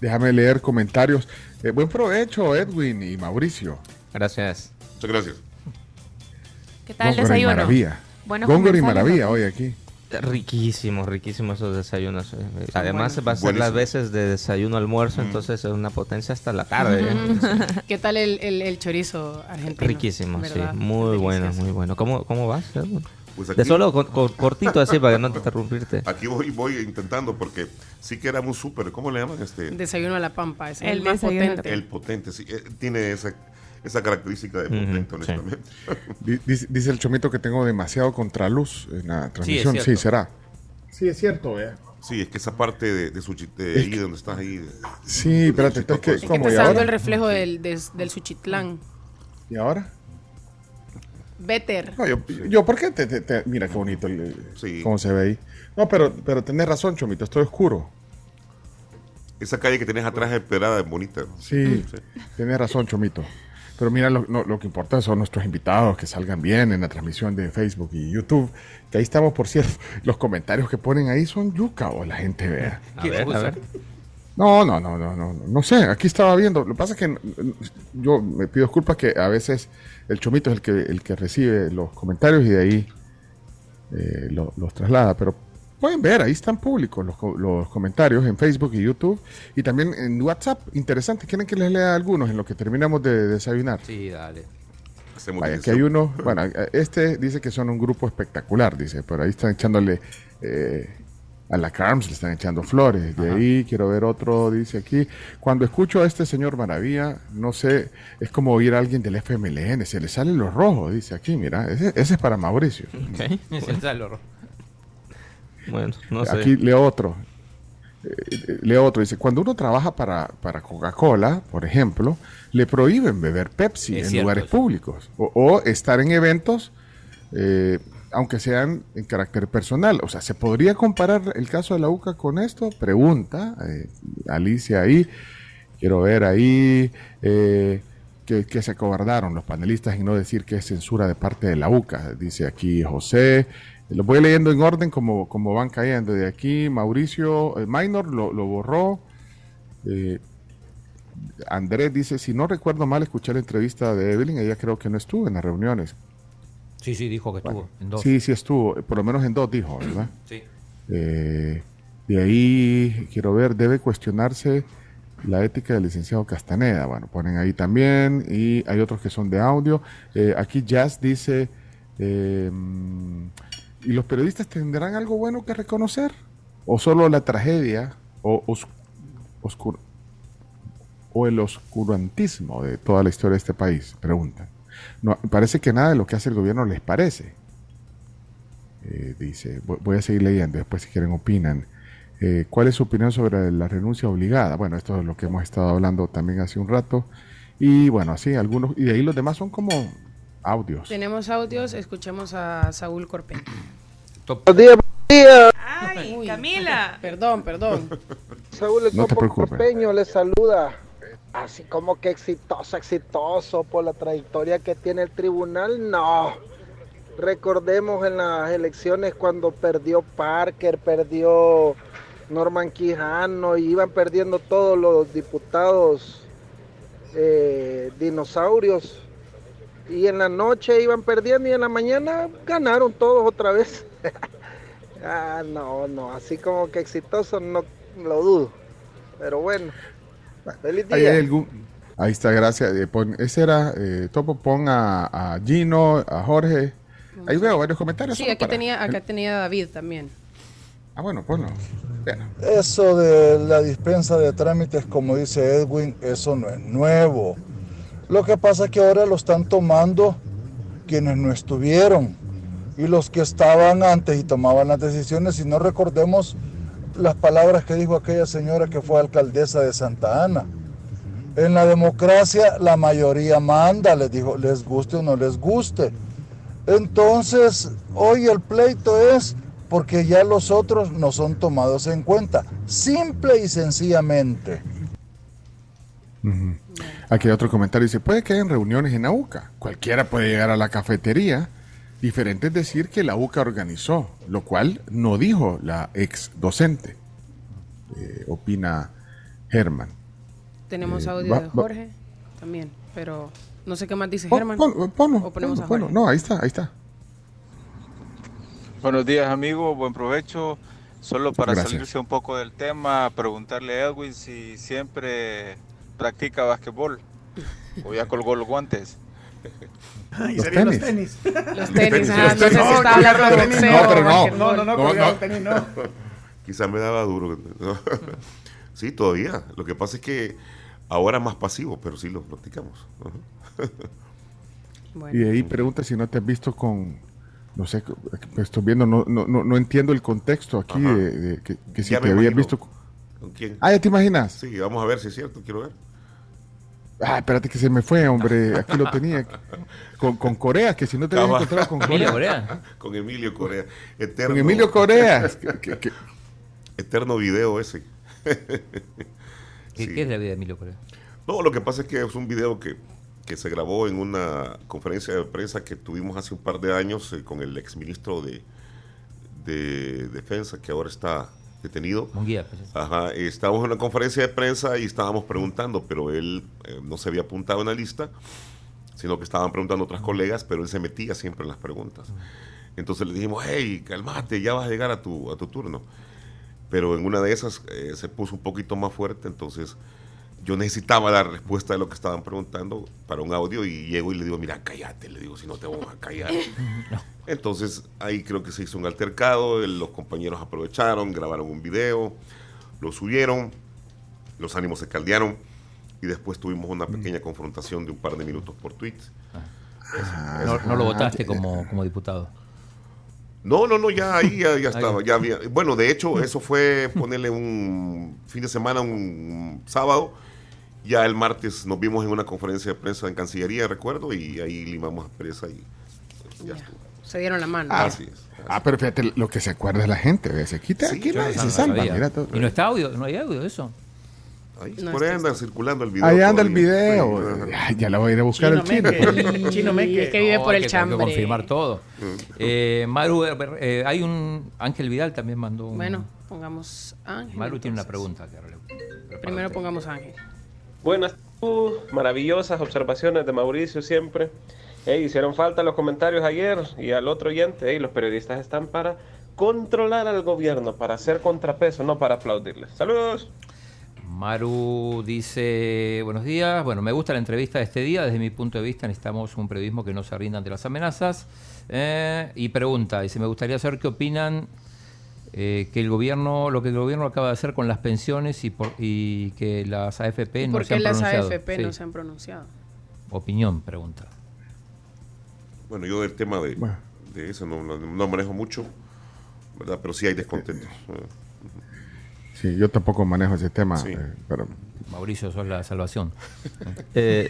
Déjame leer comentarios. Eh, buen provecho, Edwin y Mauricio. Gracias. Muchas gracias. ¿Qué tal el desayuno? Maravilla. Góngora y Maravilla hoy aquí. Riquísimos, riquísimos esos desayunos. eh. Además buenos. va a ser las veces de desayuno almuerzo, entonces es una potencia hasta la tarde. ¿eh? [laughs] ¿Qué tal el, el- el chorizo argentino? Riquísimo, ¿Verdad? sí. Muy bueno, muy bueno. ¿Cómo, cómo vas? Pues aquí, De solo con- con- cortito así para no [laughs] interrumpirte. aquí voy, voy intentando porque sí que era un súper, ¿cómo le llaman? Este, Desayuno a la pampa, es el, El más potente. el potente, sí. eh, tiene esa, esa característica de potente, honestamente. [laughs] Di- Dice, dice el chomito que tengo demasiado contraluz en la transmisión. Sí, será. Sí, es cierto, vea. Sí, es que esa parte de, de su chi- de ahí donde estás ahí. de- Sí, espérate, entonces, ¿qué- Es que ¿cómo? te ¿Y está dando el reflejo del, del Suchitlán. ¿Y ahora? Better. No, yo, yo, ¿por qué te, te- te- Mira qué bonito el- Sí. cómo se ve ahí. No, pero, pero tenés razón, Chomito, estoy oscuro. Esa calle que tienes atrás es perada, es bonita. Sí, tienes razón, Chomito. Pero mira, lo, no- lo que importa son nuestros invitados, que salgan bien en la transmisión de Facebook y YouTube. Que ahí estamos, por cierto. [laughs] Los comentarios que ponen ahí son yuca o la gente vea. A ver, a ver. No, no, no, no, no, no, no sé, aquí estaba viendo. Lo que pasa es que mm, yo me pido disculpas que a veces el chomito es el que, el que recibe los comentarios y de ahí eh, lo- los traslada. Pero pueden ver, ahí están públicos los, co- los comentarios en Facebook y YouTube y también en WhatsApp. Interesante, ¿quieren que les lea algunos en lo que terminamos de desayunar? Sí, dale. Vaya, que hay uno, bueno, este dice que son un grupo espectacular, dice, pero ahí están echándole eh, a la Carms, le están echando flores. De ahí quiero ver otro, dice aquí, cuando escucho a este señor Maravilla, no sé, es como oír a alguien del FMLN, se le salen los rojos, dice aquí, mira, ese, ese es para Mauricio. Ok. Es el salor. Bueno, no sé. Aquí leo otro. Eh, leo otro, dice, cuando uno trabaja para, para Coca-Cola, por ejemplo, le prohíben beber Pepsi Es en cierto lugares públicos o, o estar en eventos, eh, aunque sean en carácter personal. O sea, ¿se podría comparar el caso de la UCA con esto? Pregunta eh, Alicia ahí. Quiero ver ahí. eh, que, que se acobardaron los panelistas en no decir que es censura de parte de la UCA, dice aquí José. Lo voy leyendo en orden como, como van cayendo. De aquí, Mauricio eh, Minor lo, lo borró. Eh, Andrés dice, si no recuerdo mal, escuché la entrevista de Evelyn, ella creo que no estuvo en las reuniones. Sí, sí, dijo que estuvo en dos. Sí, sí estuvo, por lo menos en dos dijo, ¿verdad? Sí. Eh, de ahí, quiero ver, debe cuestionarse la ética del licenciado Castaneda. Bueno, ponen ahí también. Y hay otros que son de audio. Eh, aquí Jazz dice, eh, ¿y los periodistas tendrán algo bueno que reconocer? ¿O solo la tragedia o, os- o el oscurantismo de toda la historia de este país? Preguntan. No, parece que nada de lo que hace el gobierno les parece. Eh, dice, voy, voy a seguir leyendo, después si quieren opinan. Eh, ¿Cuál es su opinión sobre la renuncia obligada? Bueno, esto es lo que hemos estado hablando también hace un rato. Y bueno, así, algunos, y de ahí los demás son como audios. Tenemos audios, escuchemos a Saúl Corpeño. Buenos días, buenos días. Ay, Uy, Camila. [laughs] Perdón, perdón. Saúl el No. Corpeño le saluda. Así como que exitoso, exitoso por la trayectoria que tiene el tribunal, no. Recordemos en las elecciones cuando perdió Parker, perdió Norman Quijano y iban perdiendo todos los diputados eh, dinosaurios. Y en la noche iban perdiendo y en la mañana ganaron todos otra vez. [laughs] Ah, no, no, así como que exitoso no lo dudo. Pero bueno, feliz Ahí, día. hay algún- ahí está, gracias. Eh, ese era, eh, Topo, pon a, a Gino, a Jorge. Ahí veo varios comentarios. Sí, aquí tenía, acá tenía David también. Ah, bueno, ponlo. Bueno. Eso de la dispensa de trámites, como dice Edwin, eso no es nuevo. Lo que pasa es que ahora lo están tomando quienes no estuvieron y los que estaban antes y tomaban las decisiones. Y no recordemos las palabras que dijo aquella señora que fue alcaldesa de Santa Ana. En la democracia la mayoría manda, les dijo, les guste o no les guste. Entonces, hoy el pleito es porque ya los otros no son tomados en cuenta, simple y sencillamente. Aquí hay otro comentario. Dice, puede que hayan reuniones en la UCA. Cualquiera puede llegar a la cafetería. Diferente es decir que la UCA organizó, lo cual no dijo la ex docente. Eh, opina Germán. Tenemos Eh, audio va- de va- Jorge también, pero no sé qué más dice Germán. pon- ponlo, O ponemos ponlo, a ponlo. Jorge. No, ahí está, ahí está. Buenos días amigos, buen provecho. Solo para Gracias. salirse un poco del tema, preguntarle a Edwin si siempre practica basquetbol o ya colgó los guantes. [laughs] Y Los serían los tenis. Los tenis, ah, Los no sé si tenis. está No, hablando de no, no, pero no. basquetbol. No, no, no, No, colgado no. tenis, no. [laughs] Quizás me daba duro. [laughs] sí, todavía. Lo que pasa es que ahora más pasivo, pero sí lo practicamos. Bueno. Y de ahí pregunta si no te has visto con, no sé, estoy viendo, no, no, no, no entiendo el contexto aquí de, de que, que si Ya te habías visto. con- ¿Con quién? Ah, ya te imaginas. Sí, vamos a ver si es cierto, quiero ver. Ah, espérate que se me fue, hombre. Aquí lo tenía. Con, con Corea, que si no te habías encontrado con Emilio Corea. Corea. Con Emilio Corea. Eterno, Con Emilio Corea. [laughs] Que- que- que- Eterno video ese. ¿Qué, Sí. qué es la vida de Emilio Corea? No, lo que pasa es que es un video que, que se grabó en una conferencia de prensa que tuvimos hace un par de años eh, con el exministro de, de Defensa, que ahora está detenido. Munguía. pues, Ajá, estábamos en una conferencia de prensa y estábamos preguntando, pero él eh, no se había apuntado en la lista, sino que estaban preguntando otras colegas, pero él se metía siempre en las preguntas. Entonces le dijimos, hey, calmate, ya vas a llegar a tu, a tu turno. Pero en una de esas eh, se puso un poquito más fuerte, entonces yo necesitaba la respuesta de lo que estaban preguntando para un audio y llego y le digo, mira, cállate, le digo, si no te vamos a callar. [laughs] Entonces ahí creo que se hizo un altercado, los compañeros aprovecharon, grabaron un video, lo subieron, los ánimos se caldearon y después tuvimos una pequeña confrontación de un par de minutos por tweet. Ah, No, no lo votaste como, como diputado. No, no, no, ya ahí ya, ya [laughs] estaba, ya había. Bueno, de hecho, eso fue ponerle un fin de semana, un sábado. Ya el martes nos vimos en una conferencia de prensa en Cancillería, recuerdo, y ahí limamos presa y ya Ya. estuvo. Se dieron la mano. Ah, Así es. Ah, pero fíjate lo que se acuerda la gente. ¿ves? Se quita Sí, aquí nadie Ah, se salva. Mira todo. Y no está audio, no hay audio de eso. Ahí, No por ahí anda circulando el video. Ahí anda el video. Ay, ya la voy a ir a buscar el chino. Meque. Chino Meque. es que vive No, por el tengo que chambre. confirmar todo. Eh, Maru, eh, eh, hay un. Ángel Vidal también mandó un. Bueno, pongamos Ángel. Maru tiene una pregunta. que Primero pongamos Ángel. Buenas, maravillosas observaciones de Mauricio siempre. Ey, hicieron falta los comentarios ayer y al otro oyente. Ey, los periodistas están para controlar al gobierno, para hacer contrapeso, no para aplaudirles. Saludos. Maru dice, buenos días, bueno, me gusta la entrevista de este día, desde mi punto de vista necesitamos un periodismo que no se rinda ante las amenazas. Eh, y pregunta, dice, me gustaría saber qué opinan eh, que el gobierno, lo que el gobierno acaba de hacer con las pensiones y, por, y que las AFP no ¿Por se qué han las pronunciado. AFP Sí. no se han pronunciado? Opinión, pregunta. Bueno, yo del tema de, Bueno. de eso no, no- no manejo mucho, ¿verdad? Pero sí hay descontentos. Sí, yo tampoco manejo ese tema, Sí. eh, pero Mauricio, sos la salvación. [laughs] Eh,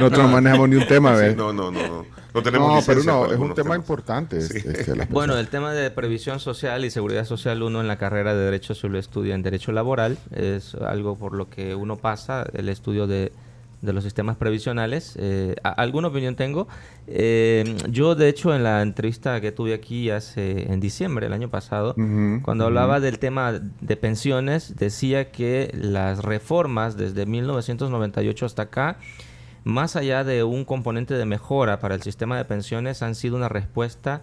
nosotros no manejamos ni un tema, Sí, ¿ves? no, no, no, no. No tenemos No, pero no, es un tema temas. importante. Sí. este, Bueno, el tema de previsión social y seguridad social, uno en la carrera de Derecho se lo estudia en Derecho Laboral, es algo por lo que uno pasa, el estudio de, de los sistemas previsionales. Eh, a- ¿Alguna opinión tengo? Eh, yo, de hecho, en la entrevista que tuve aquí hace, en diciembre del año pasado, cuando hablaba del tema de pensiones, decía que las reformas desde 1998 hasta acá, más allá de un componente de mejora para el sistema de pensiones, han sido una respuesta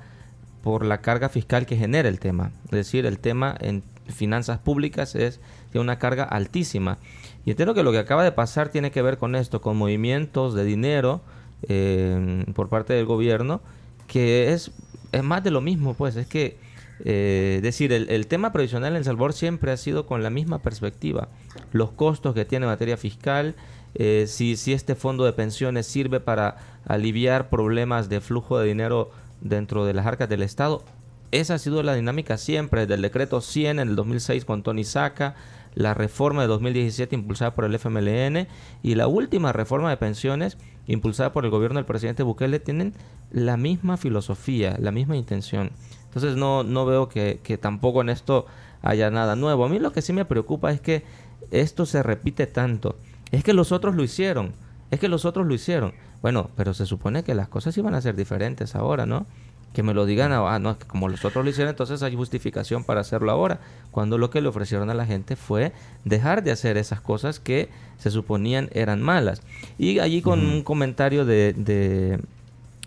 por la carga fiscal que genera el tema. Es decir, el tema en finanzas públicas es tiene una carga altísima. Y entiendo que lo que acaba de pasar tiene que ver con esto, con movimientos de dinero eh, por parte del gobierno, que es, es más de lo mismo, pues es que, eh, decir, el, tema previsional en Salvador siempre ha sido con la misma perspectiva. Los costos que tiene en materia fiscal, eh, si, si este fondo de pensiones sirve para aliviar problemas de flujo de dinero dentro de las arcas del Estado. Esa ha sido la dinámica siempre, desde el decreto 100 en el 2006 con Tony Saca, la reforma de 2017 impulsada por el FMLN y la última reforma de pensiones impulsada por el gobierno del presidente Bukele tienen la misma filosofía, la misma intención. Entonces no, no veo que, que tampoco en esto haya nada nuevo. A mí lo que sí me preocupa es que esto se repite tanto. Es que los otros lo hicieron. Es que los otros lo hicieron. Bueno, pero se supone que las cosas iban a ser diferentes ahora, ¿no? Que me lo digan, ah, no, que como los otros lo hicieron, entonces hay justificación para hacerlo ahora. Cuando lo que le ofrecieron a la gente fue dejar de hacer esas cosas que se suponían eran malas. Y allí con un comentario de, de,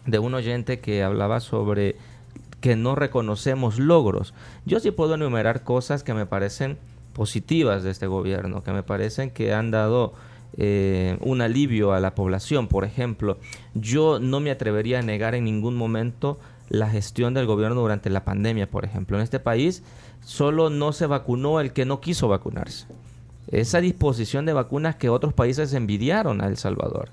de un oyente que hablaba sobre que no reconocemos logros. Yo sí puedo enumerar cosas que me parecen positivas de este gobierno, que me parecen que han dado eh, un alivio a la población. Por ejemplo, yo no me atrevería a negar en ningún momento la gestión del gobierno durante la pandemia, por ejemplo. En este país solo no se vacunó el que no quiso vacunarse. Esa disposición de vacunas que otros países envidiaron a El Salvador.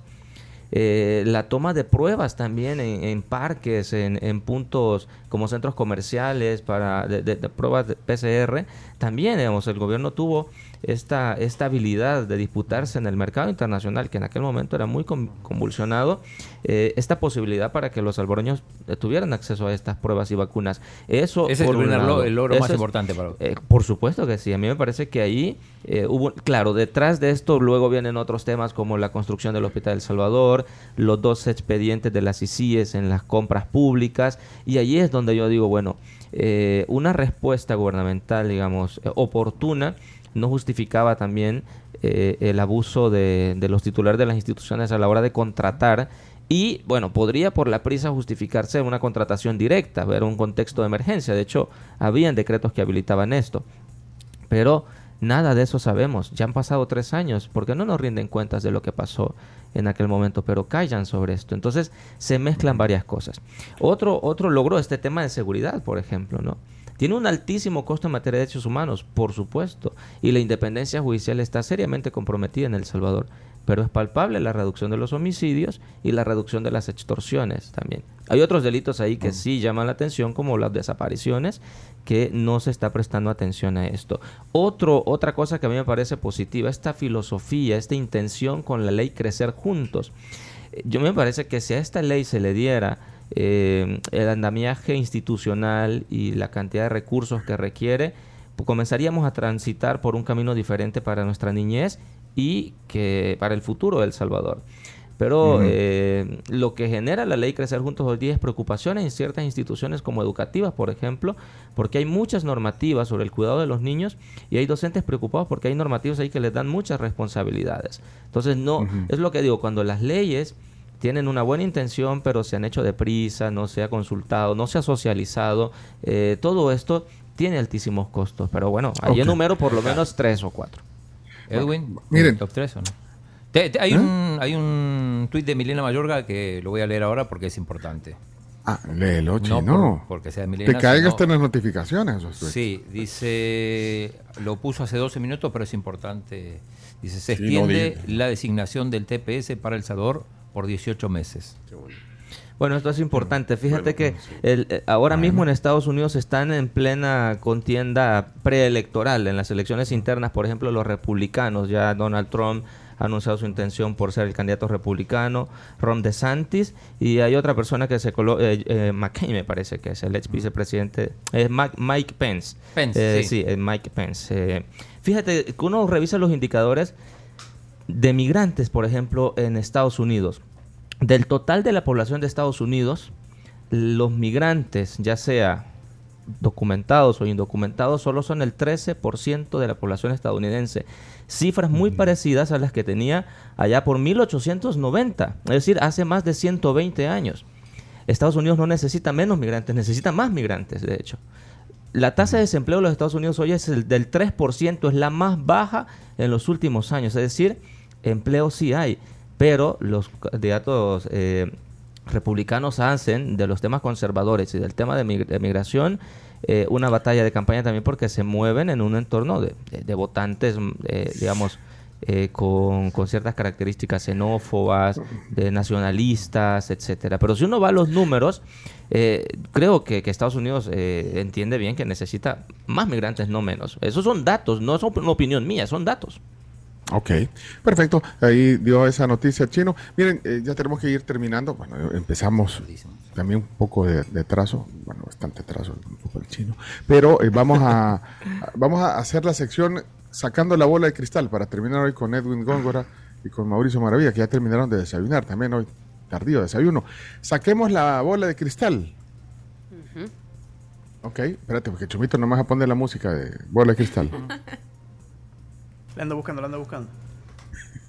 Eh, la toma de pruebas también en, parques, en, puntos como centros comerciales para de, pruebas de PCR, también el gobierno tuvo esta, esta habilidad de disputarse en el mercado internacional, que en aquel momento era muy con- convulsionado, eh, esta posibilidad para que los salvadoreños eh, tuvieran acceso a estas pruebas y vacunas. Eso Ese es por el un primer lado. lo- el logro más es- importante para eh, por supuesto que sí. A mí me parece que ahí eh, hubo, claro, detrás de esto luego vienen otros temas como la construcción del Hospital El Salvador, los dos expedientes de las ICIES en las compras públicas, y allí es donde yo digo, bueno, eh, una respuesta gubernamental, digamos, oportuna, no justificaba también eh, el abuso de, los titulares de las instituciones a la hora de contratar y bueno, podría por la prisa justificarse una contratación directa, ver un contexto de emergencia. De hecho, habían decretos que habilitaban esto. Pero nada de eso sabemos. Ya han pasado tres años. porque no nos rinden cuentas de lo que pasó en aquel momento? Pero callan sobre esto. Entonces se mezclan varias cosas. Otro, otro logro este tema de seguridad, por ejemplo, ¿no? Tiene un altísimo costo en materia de derechos humanos, por supuesto, y la independencia judicial está seriamente comprometida en El Salvador, pero es palpable la reducción de los homicidios y la reducción de las extorsiones también. Hay otros delitos ahí que sí llaman la atención, como las desapariciones, que no se está prestando atención a esto. Otro, otra cosa que a mí me parece positiva, esta filosofía, esta intención con la ley crecer juntos. Eh, Yo me parece que si a esta ley se le diera eh, el andamiaje institucional y la cantidad de recursos que requiere, comenzaríamos a transitar por un camino diferente para nuestra niñez y que para el futuro de El Salvador. Pero eh, lo que genera la ley Crecer Juntos hoy día es preocupaciones en ciertas instituciones como educativas, por ejemplo, porque hay muchas normativas sobre el cuidado de los niños y hay docentes preocupados porque hay normativas ahí que les dan muchas responsabilidades. Entonces, no, es lo que digo, cuando las leyes tienen una buena intención, pero se han hecho deprisa, no se ha consultado, no se ha socializado, eh, todo esto tiene altísimos costos. Pero bueno, ahí Ok. número por lo menos tres o cuatro. Edwin, Miren. top 3 o no? Te- te- hay, ¿Eh? un, hay un tuit de Milena Mayorga que lo voy a leer ahora porque es importante. Ah, léelo, No chino. por- porque sea de Milena, Te caigan sino- hasta en las notificaciones. esos tweets. Sí, dice, lo puso hace 12 minutos, pero es importante. Dice, se Sí, no extiende la designación del TPS para El Salvador por 18 meses. Bueno, esto es importante. Fíjate que el- eh, ahora mismo en Estados Unidos están en plena contienda preelectoral. En las elecciones internas, por ejemplo, los republicanos, ya Donald Trump ha anunciado su intención por ser el candidato republicano, Ron DeSantis, y hay otra persona que se coló, eh, eh, McCain me parece que es el ex vicepresidente, es Mike Pence. Pence, Eh, sí. sí, es Mike Pence. Eh, fíjate que uno revisa los indicadores de migrantes, por ejemplo, en Estados Unidos. Del total de la población de Estados Unidos, los migrantes, ya sea documentados o indocumentados, solo son el 13% de la población estadounidense. Cifras muy parecidas a las que tenía allá por 1890, es decir, hace más de 120 años. Estados Unidos no necesita menos migrantes, necesita más migrantes, de hecho. La tasa de desempleo de los Estados Unidos hoy es el del 3%, es la más baja en los últimos años. Es decir, empleo sí hay, pero los candidatos eh, republicanos hacen de los temas conservadores y del tema de, mig- de migración eh, una batalla de campaña también porque se mueven en un entorno de votantes, mm, eh, digamos, eh, con, con ciertas características xenófobas, de nacionalistas, etcétera. Pero si uno va a los números, eh, creo que, que Estados Unidos eh, entiende bien que necesita más migrantes, no menos. Esos son datos, no son una opinión mía, son datos. Ok, perfecto. Ahí dio esa noticia chino. Miren, eh, ya tenemos que ir terminando. Bueno, empezamos también un poco de, de trazo, bueno, bastante trazo, un poco el chino. Pero eh, vamos a [laughs] vamos a hacer la sección sacando la bola de cristal para terminar hoy con Edwin Góngora y con Mauricio Maravilla, que ya terminaron de desayunar también hoy, tardío desayuno. Saquemos la bola de cristal. Ok, espérate, porque Chumito no me va a poner la música de bola de cristal. [laughs] La ando buscando, la ando buscando.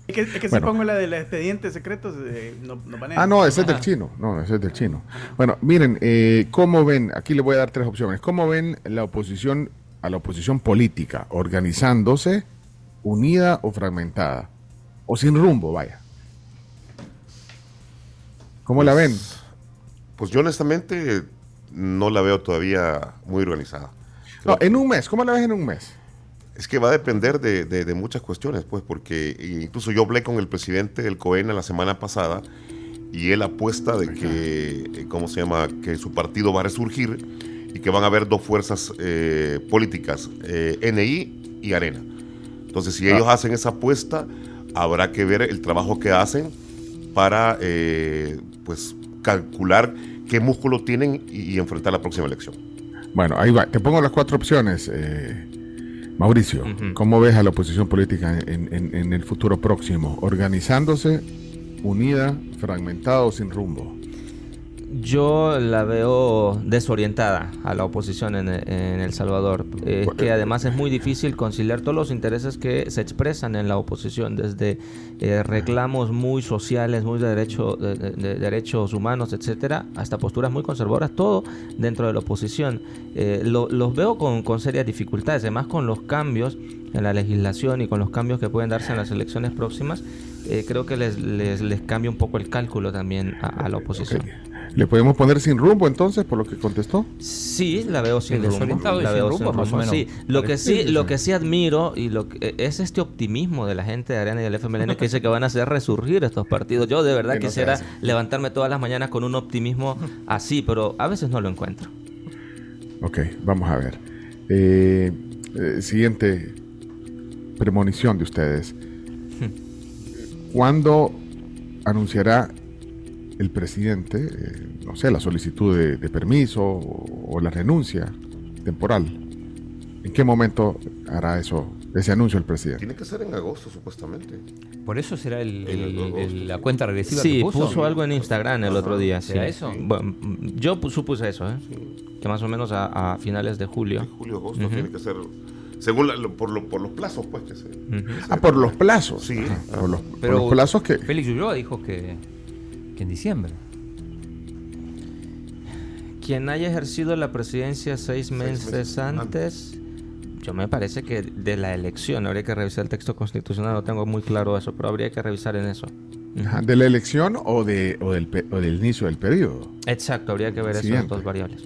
Es que, es que Bueno. si pongo la de los expedientes secretos, eh, no, no van a- Ah, no, ese es del chino. No, ese es del chino. Bueno, miren, eh, ¿cómo ven? Aquí le voy a dar tres opciones. ¿Cómo ven la oposición a la oposición política? ¿Organizándose, unida o fragmentada? O sin rumbo, vaya. ¿Cómo la ven? Pues yo honestamente no la veo todavía muy organizada. No, en un mes, ¿cómo la ves en un mes? Es que va a depender de, de- de muchas cuestiones, pues, porque incluso yo hablé con el presidente del COENA la semana pasada y él apuesta de que, eh, ¿cómo se llama?, que su partido va a resurgir y que van a haber dos fuerzas eh, políticas, eh, NI y Arena. Entonces, si Ah. ellos hacen esa apuesta, habrá que ver el trabajo que hacen para, eh, pues, calcular qué músculo tienen y, y enfrentar la próxima elección. Bueno, ahí va. Te pongo las cuatro opciones. eh, Mauricio, ¿cómo ves a la oposición política en, en- en el futuro próximo? ¿Organizándose, unida, fragmentada o sin rumbo? Yo la veo desorientada a la oposición en, en El Salvador, eh, que además es muy difícil conciliar todos los intereses que se expresan en la oposición, desde eh, reclamos muy sociales, muy de, derecho, de, de- de derechos humanos, etcétera, hasta posturas muy conservadoras, todo dentro de la oposición. Eh, lo- los veo con, con serias dificultades, además con los cambios en la legislación y con los cambios que pueden darse en las elecciones próximas, eh, creo que les, les, les cambia un poco el cálculo también a, a la oposición. ¿Le podemos poner sin rumbo entonces por lo que contestó? Sí, la veo sin El rumbo. sin más o menos. Sí, lo que sí, lo que sí admiro y lo que, eh, es este optimismo de la gente de Arena y del FMLN que dice que van a hacer resurgir estos partidos. Yo de verdad Que quisiera levantarme todas las mañanas con un optimismo así, pero a veces no lo encuentro. Ok, vamos a ver. Eh, eh, siguiente premonición de ustedes. ¿Cuándo anunciará el presidente, eh, no sé, la solicitud de, de permiso o, o la renuncia temporal? ¿En qué momento hará eso, ese anuncio el presidente? Tiene que ser en agosto, supuestamente. Por eso será el- el- agosto. el- la cuenta regresiva Sí, que puso, puso. algo en Instagram el otro día. ¿Será sí. eso? Bueno, yo pu- supuse eso, ¿eh? Que más o menos a, a finales de julio. Julio, agosto, Ujú. tiene que ser. Según la- lo- por, lo- por los plazos, pues que se. Ah, por los plazos. Sí. Ajá, por, los, por Pero los plazos que... Félix Ulloa dijo que, que en diciembre. Quien haya ejercido la presidencia seis meses, meses antes, yo me parece que de la elección habría que revisar el texto constitucional, no tengo muy claro eso, pero habría que revisar en eso. Ajá, ¿De la elección o, de, o, del, o del inicio del periodo? Exacto, habría que ver esas dos variables.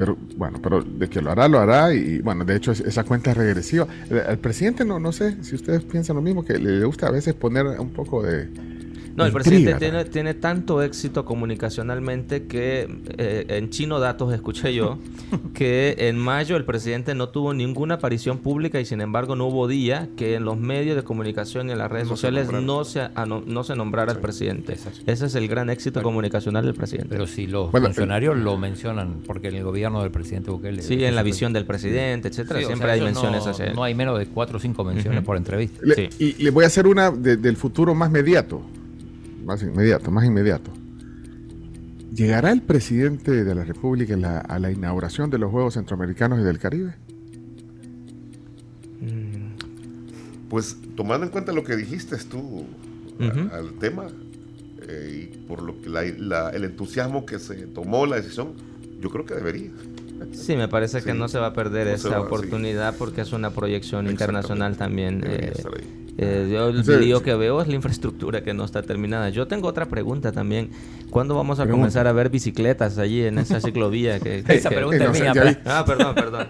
Pero bueno, pero de que lo hará, lo hará. Y bueno, de hecho, es- esa cuenta es regresiva. El, al presidente, no, no sé si ustedes piensan lo mismo, que le gusta a veces poner un poco de. No, el presidente tiene, tiene tanto éxito comunicacionalmente que eh, en Chino Datos escuché yo [laughs] que en mayo el presidente no tuvo ninguna aparición pública y sin embargo no hubo día que en los medios de comunicación y en las redes No sociales no se, no se nombrara al presidente. Ese es el gran éxito comunicacional del presidente. Pero si los Bueno, funcionarios lo mencionan, porque en el gobierno del presidente Bukele. Sí, en la visión del presidente, etcétera, Sí, o siempre sea, hay menciones no, hacia él. No hay menos de cuatro o cinco menciones por entrevista. Le- Sí. Y le voy a hacer una de- del futuro más inmediato. Más inmediato, más inmediato. ¿Llegará el presidente de la República en la- a la inauguración de los Juegos Centroamericanos y del Caribe? Pues tomando en cuenta lo que dijiste tú a- al tema eh, y por lo que la- la- el entusiasmo que se tomó la decisión, yo creo que debería. Sí, me parece que no se va a perder No sí. oportunidad porque es una proyección internacional también. Debería eh, estar ahí. Eh, yo el Sí, video sí. que veo es la infraestructura que no está terminada. Yo tengo otra pregunta también. ¿Cuándo vamos a Pregunta. comenzar a ver bicicletas allí en esa ciclovía? Que, que- Esa que- pregunta no es mía. vi. Ah, perdón, perdón.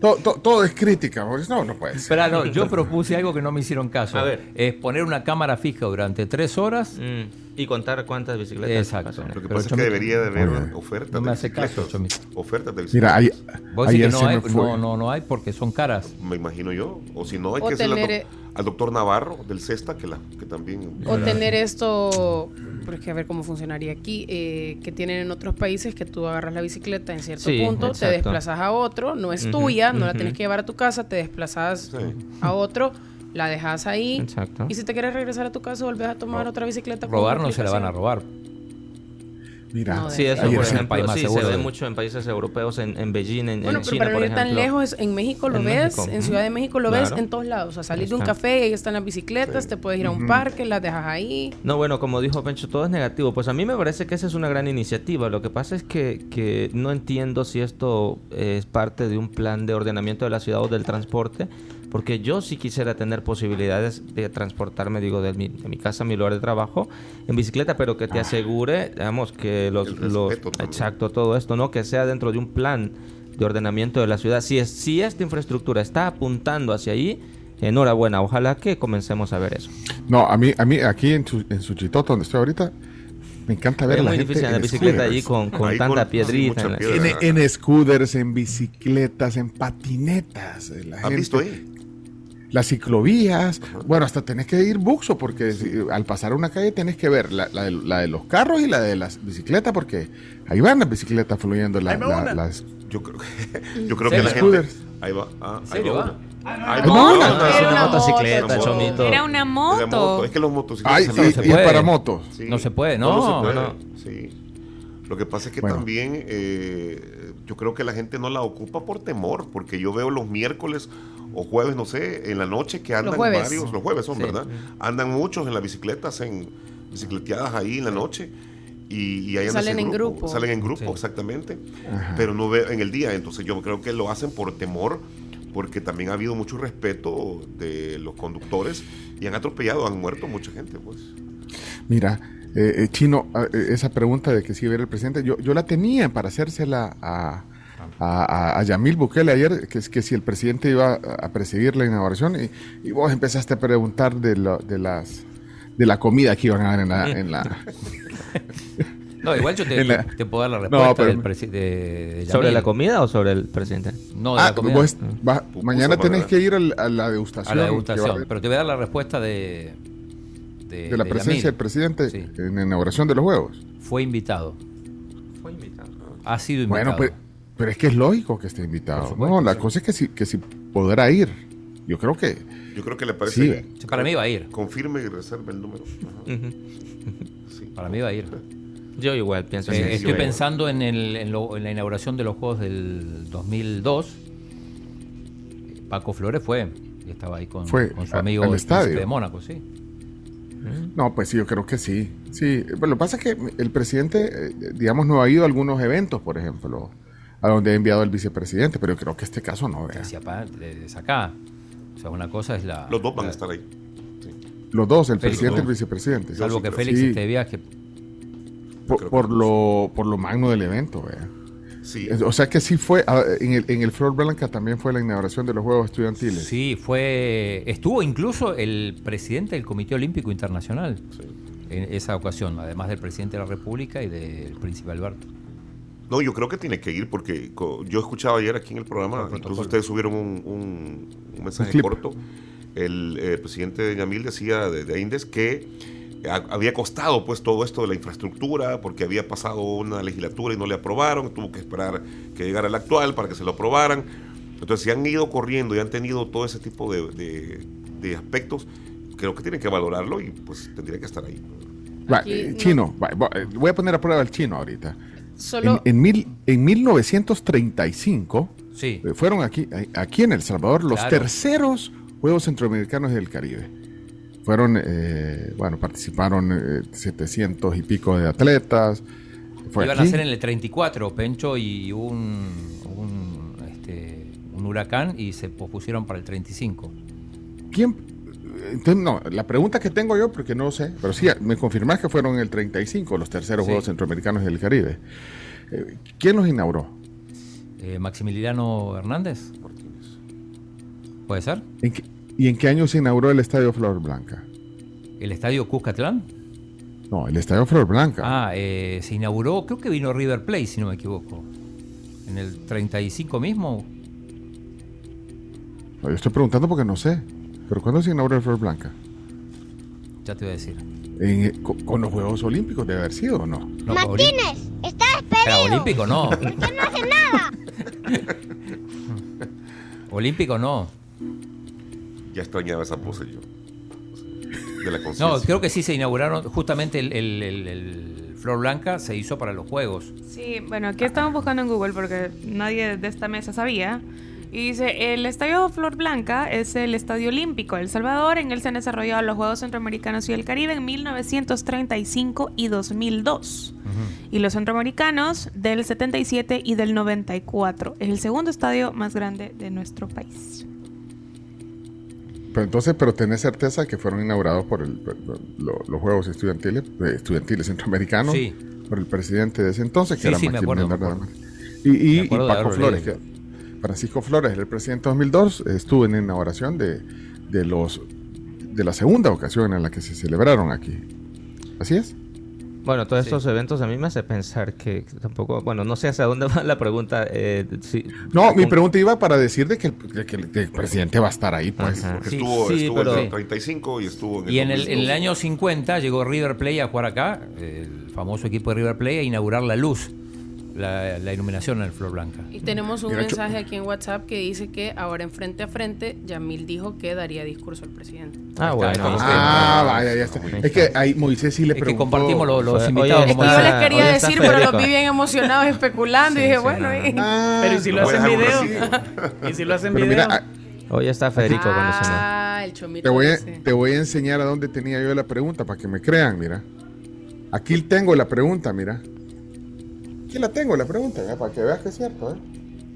Todo, todo- todo es crítica, Mauricio. No, no puede ser. Espera, no, yo propuse algo que no me hicieron caso. A ver. Es poner una cámara fija durante tres horas. Mm, y contar cuántas bicicletas. Exacto. pasan. Lo que Pero pasa es que debería de haber Muy bien. ofertas No me de hace caso. Ofertas de Mira, bicicletas. ahí, Vos decís ayer que se no hay, me fue. no, no, no hay porque son caras. Me imagino yo. O si no, hay O que tener, al doctor Navarro del CESTA, que, la, que también... O tener esto, porque a ver cómo funcionaría aquí, eh, que tienen en otros países que tú agarras la bicicleta en cierto Sí, punto, te desplazas a otro, no es tuya, no la tienes que llevar a tu casa, te desplazas Sí. a otro, la dejas ahí. Exacto. Y si te quieres regresar a tu casa, volvés a tomar otra bicicleta. Robar no se la van a robar. Mira, No, Sí, eso por ejemplo, país más sí, seguro se ve mucho en países europeos, en, en Beijing, en, Bueno, en pero China, para no por ir tan ejemplo. lejos, en México lo En ves, México, en. Ciudad de México lo ves en todos lados. O sea, salís de un café y ahí están las bicicletas, te puedes ir a un parque, las dejas ahí. No, bueno, como dijo Pencho, todo es negativo. Pues a mí me parece que esa es una gran iniciativa. Lo que pasa es que, que no entiendo si esto es parte de un plan de ordenamiento de la ciudad o del transporte, porque yo sí quisiera tener posibilidades de transportarme, digo, de mi, de mi casa a mi lugar de trabajo en bicicleta, pero que te asegure, digamos, que los... Exacto, todo esto, ¿no? Que sea dentro de un plan de ordenamiento de la ciudad. Si, es, si esta infraestructura está apuntando hacia ahí, enhorabuena. Ojalá que comencemos a ver eso. No, a mí, a mí aquí en, Su- en Suchitoto, donde estoy ahorita, me encanta ver Es a la muy gente difícil andar en bicicleta scooters. allí con, con Ahí tanta con- piedrita. sí, en piedra. En, en scooters, en bicicletas, en patinetas. eh, La ¿Has gente- visto ahí? Las ciclovías. Bueno, hasta tenés que ir buxo porque si- al pasar una calle tenés que ver la, la de, la de los carros y la de las bicicletas porque ahí van las bicicletas fluyendo. la- las, Yo creo que, [laughs] yo creo que la gente... Scooters. Ahí va. Ah, ahí serio va va? no, no, no, es Era una una motocicleta, moto. Chomito. Era una moto. Es que los motocicletas... Ay, y, se y es para motos. Sí. No se puede, No, no. se puede. no. Sí. Lo que pasa es que Bueno. también eh, yo creo que la gente no la ocupa por temor, porque yo veo los miércoles o jueves, no sé, en la noche que andan jueves. varios, los jueves son, Sí. ¿verdad? Andan muchos en las bicicletas, en bicicleteadas ahí en la noche. Y, y ahí Salen en grupo. Salen en grupo, Sí. exactamente. Pero no veo en el día. Entonces yo creo que lo hacen por temor, porque también ha habido mucho respeto de los conductores y han atropellado, han muerto mucha gente, pues. Mira, eh, eh, Chino, ah, eh, esa pregunta de que si iba a ir el presidente, yo, yo la tenía para hacérsela a, a, a- a Yamil Bukele ayer, que es que si el presidente iba a, presidir la inauguración, y, y vos empezaste a preguntar de, lo- de las de la comida que iban a dar en la... En la [laughs] No, igual yo te, [laughs] En la- te puedo dar la No, respuesta pero- del presi- de, de ¿Sobre la comida o sobre el presidente? No, de Ah, la comida. vos vas- Pupusa mañana tenés que ir a la degustación. a la a Pero te voy a dar la respuesta de. De, de la de presencia Yamil. del presidente Sí. en la inauguración de los Juegos. Fue invitado. Fue invitado. Ha sido invitado. Bueno, pues, pero es que es lógico que esté invitado. No, la sí. cosa es que si, que si podrá ir. Yo creo que Yo creo que le parece. Sí. Para mí va a ir. Confirme y reserve el número. [laughs] Para mí va a ir. Yo igual pienso Eh, así. estoy pensando en, el- en lo- en la inauguración de los Juegos del 2002. Paco Flores fue. Y estaba ahí con, Fue con su amigo al el estadio. de Mónaco, sí. No, pues sí, yo creo que sí. Sí, bueno, lo que pasa es que el presidente, eh, digamos, no ha ido a algunos eventos, por ejemplo, a donde ha enviado el vicepresidente, pero yo creo que este caso no, desde acá. O sea, una cosa es la. Los dos van a estar ahí. Los dos, el Félix, presidente y el vicepresidente. Salvo sí que. Félix Sí. este viaje. Por, por lo, por lo magno del evento, vea. Sí. Es- O sea que sí fue, ah, en el, en el Flor Blanca también fue la inauguración de los Juegos Estudiantiles. Sí, fue. Estuvo incluso el presidente del Comité Olímpico Internacional en esa ocasión, además del presidente de la República y del príncipe Alberto. No, yo creo que tiene que ir porque yo escuchaba ayer aquí en el programa, incluso ustedes subieron un, un- un mensaje corto. El, eh, presidente de Yamil decía de, de Indes que ha- había costado pues todo esto de la infraestructura porque había pasado una legislatura y no le aprobaron, tuvo que esperar que llegara el actual para que se lo aprobaran. Entonces, si han ido corriendo y han tenido todo ese tipo de, de- de aspectos, creo que tienen que valorarlo y pues tendría que estar ahí. Aquí eh, no- chino, eh, voy a poner a prueba al chino ahorita. Solo En, en, mil, en 1935 Sí. eh, fueron aquí, eh, aquí en El Salvador los Claro. terceros Juegos Centroamericanos del Caribe. Fueron, eh, bueno, participaron eh, 700 y pico de atletas. Fue Iban aquí. a ser en el 34, Pencho, y hubo un, un, este, un huracán y se pospusieron para el 35. ¿Quién? Entonces, no, la pregunta que tengo yo, porque no sé, pero sí, me confirmás que fueron en el 35 los terceros Sí. Juegos Centroamericanos del Caribe. Eh, ¿Quién los inauguró? Eh, Maximiliano Hernández. ¿Puede ser? ¿En qué- ¿Y en qué año se inauguró el Estadio Flor Blanca? ¿El estadio Cuscatlán? No, el Estadio Flor Blanca. Ah, eh, se inauguró, creo que vino River Plate, si no me equivoco. En el 35 mismo. No, yo estoy preguntando porque no sé. ¿Pero cuándo se inauguró el Flor Blanca? Ya te voy a decir. En- eh, con, con los Juegos Olímpicos debe haber sido o no? No, Oli- estás Era olímpico, no. ¿Por qué no hace nada? [laughs] olímpico, no. Ya extrañaba esa pose yo. De la. No, creo que sí se inauguraron. Justamente el, el- el- el Flor Blanca se hizo para los Juegos. Sí, bueno, aquí estamos buscando en Google porque nadie de esta mesa sabía. Y dice, el Estadio Flor Blanca es el Estadio Olímpico de El Salvador. En él se han desarrollado los Juegos Centroamericanos y del Caribe en 1935 y 2002. Y los centroamericanos del 77 y del 94. Es el segundo estadio más grande de nuestro país. Pero entonces, pero tenés certeza que fueron inaugurados por el- lo- los Juegos Estudiantiles, eh, estudiantiles Centroamericanos Sí. por el presidente de ese entonces, que Sí, era sí, me acuerdo, Maximiliano me acuerdo. Hernández. Y, y- y de Paco Flores, que Francisco Flores, el presidente 2002, estuvo en la inauguración de, de los de la segunda ocasión en la que se celebraron aquí. ¿Así es? Bueno, todos estos eventos a mí me hace pensar que tampoco, bueno, no sé hacia dónde [laughs] va la pregunta. eh, si- No, mi pregunta iba para decir de que, el- de que el, que el presidente va a estar ahí, pues. Porque Sí, estuvo, sí, estuvo pero- en el 35 y estuvo en el Y en el, en el 2002. año 50 llegó River Plate a jugar acá, el famoso equipo de River Plate, a inaugurar la luz, la, la iluminación en el Flor Blanca. Y tenemos un Mira, mensaje aquí en WhatsApp que dice que ahora en frente a frente, Yamil dijo que daría discurso al presidente. Ah, bueno. Ahí está. Ah, vaya, ya está. Es que ahí Moisés sí le Es que preguntó. compartimos lo- los Oye, invitados. Es como que yo está- dice. les quería decir, pero los vi bien emocionados especulando y Sí, dije, sí, bueno, no, y- Ah, pero ¿y si lo hacen video? [laughs] Y si lo hacen pero video. mira, ah, Hoy está Federico con. Ah, el chomito. te voy, a, te voy a enseñar a dónde tenía yo la pregunta para que me crean, mira. Aquí tengo la pregunta, mira. Aquí la tengo la pregunta, mira, para que veas que es cierto, ¿eh?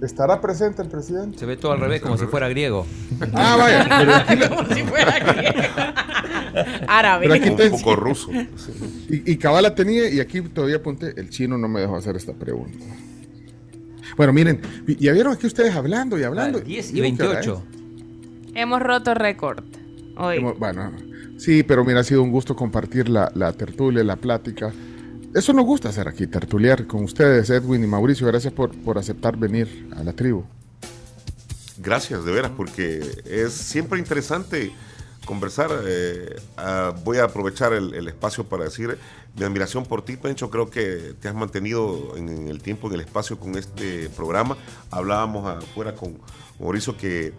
¿Estará presente el presidente? Se ve todo al revés, como si fuera griego. [laughs] Ah, vaya. [laughs] Pero aquí, la- Como si fuera griego. Árabe. Pero aquí Un te- poco ruso. sí. y, y cabal la tenía y aquí todavía apunté, el chino no me dejó hacer esta pregunta. Bueno, miren, ya vieron aquí ustedes hablando y hablando. 10 y Digo, ¿qué hora 28. Hemos roto récord hoy. Hemos- Bueno, sí, pero mira, ha sido un gusto compartir la, la tertulia, la plática. Eso nos gusta hacer aquí, tertuliar con ustedes, Edwin y Mauricio. Gracias por, por aceptar venir a la tribu. Gracias, de veras, porque es siempre interesante conversar. eh, ah, voy a aprovechar el, espacio para decir mi admiración por ti, Pencho. Creo que te has mantenido en, el tiempo, en el espacio con este programa. Hablábamos afuera con Mauricio que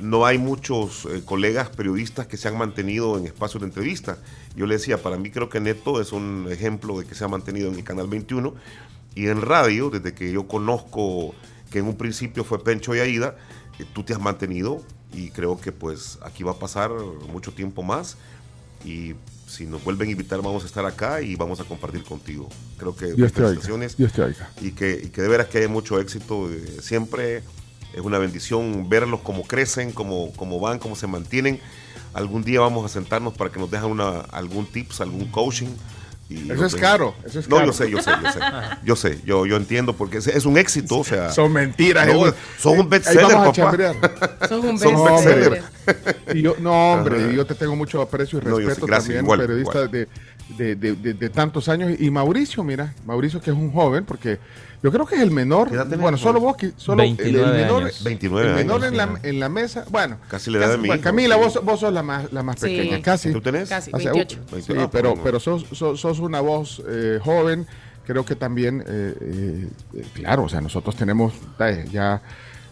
no hay muchos eh, colegas periodistas que se han mantenido en espacios de entrevista. Yo le decía, para mí creo que Neto es un ejemplo de que se ha mantenido en el Canal 21 y en radio, desde que yo conozco que en un principio fue Pencho y Aida, eh, tú te has mantenido y creo que pues aquí va a pasar mucho tiempo más y si nos vuelven a invitar vamos a estar acá y vamos a compartir contigo. Creo que Dios felicitaciones Dios y que, y que de veras que hay mucho éxito. eh, siempre es una bendición verlos cómo crecen, cómo, cómo van, cómo se mantienen. Algún día vamos a sentarnos para que nos dejen una, algún tips, algún coaching. y Eso es caro, eso es no, caro. yo sé, yo sé, yo sé. Yo sé, yo, yo entiendo porque es, es un éxito, o sea. Son mentiras. No, son un bestseller, papá. [laughs] Son un No, bestseller. yo, no, hombre, Ajá. yo te tengo mucho aprecio y No, respeto gracias, también, igual, periodista igual. De, de, de- de- de tantos años. Y Mauricio, mira, Mauricio que es un joven, porque yo creo que es el menor. ¿Qué edad tenés, Bueno, solo vos, solo el- el, 29 menor, años. 29 el menor años, en, la, en la mesa. Bueno, Casi de mi bueno, hijo, Camila, sí. vos, vos sos la más, la más Sí. pequeña, casi. ¿Tú tenés? Casi, O sea, 28. uh, 28. sí, Ah, pero, bueno. pero sos, sos, sos una voz eh, joven. Creo que también, eh, eh, eh, claro, o sea, nosotros tenemos ya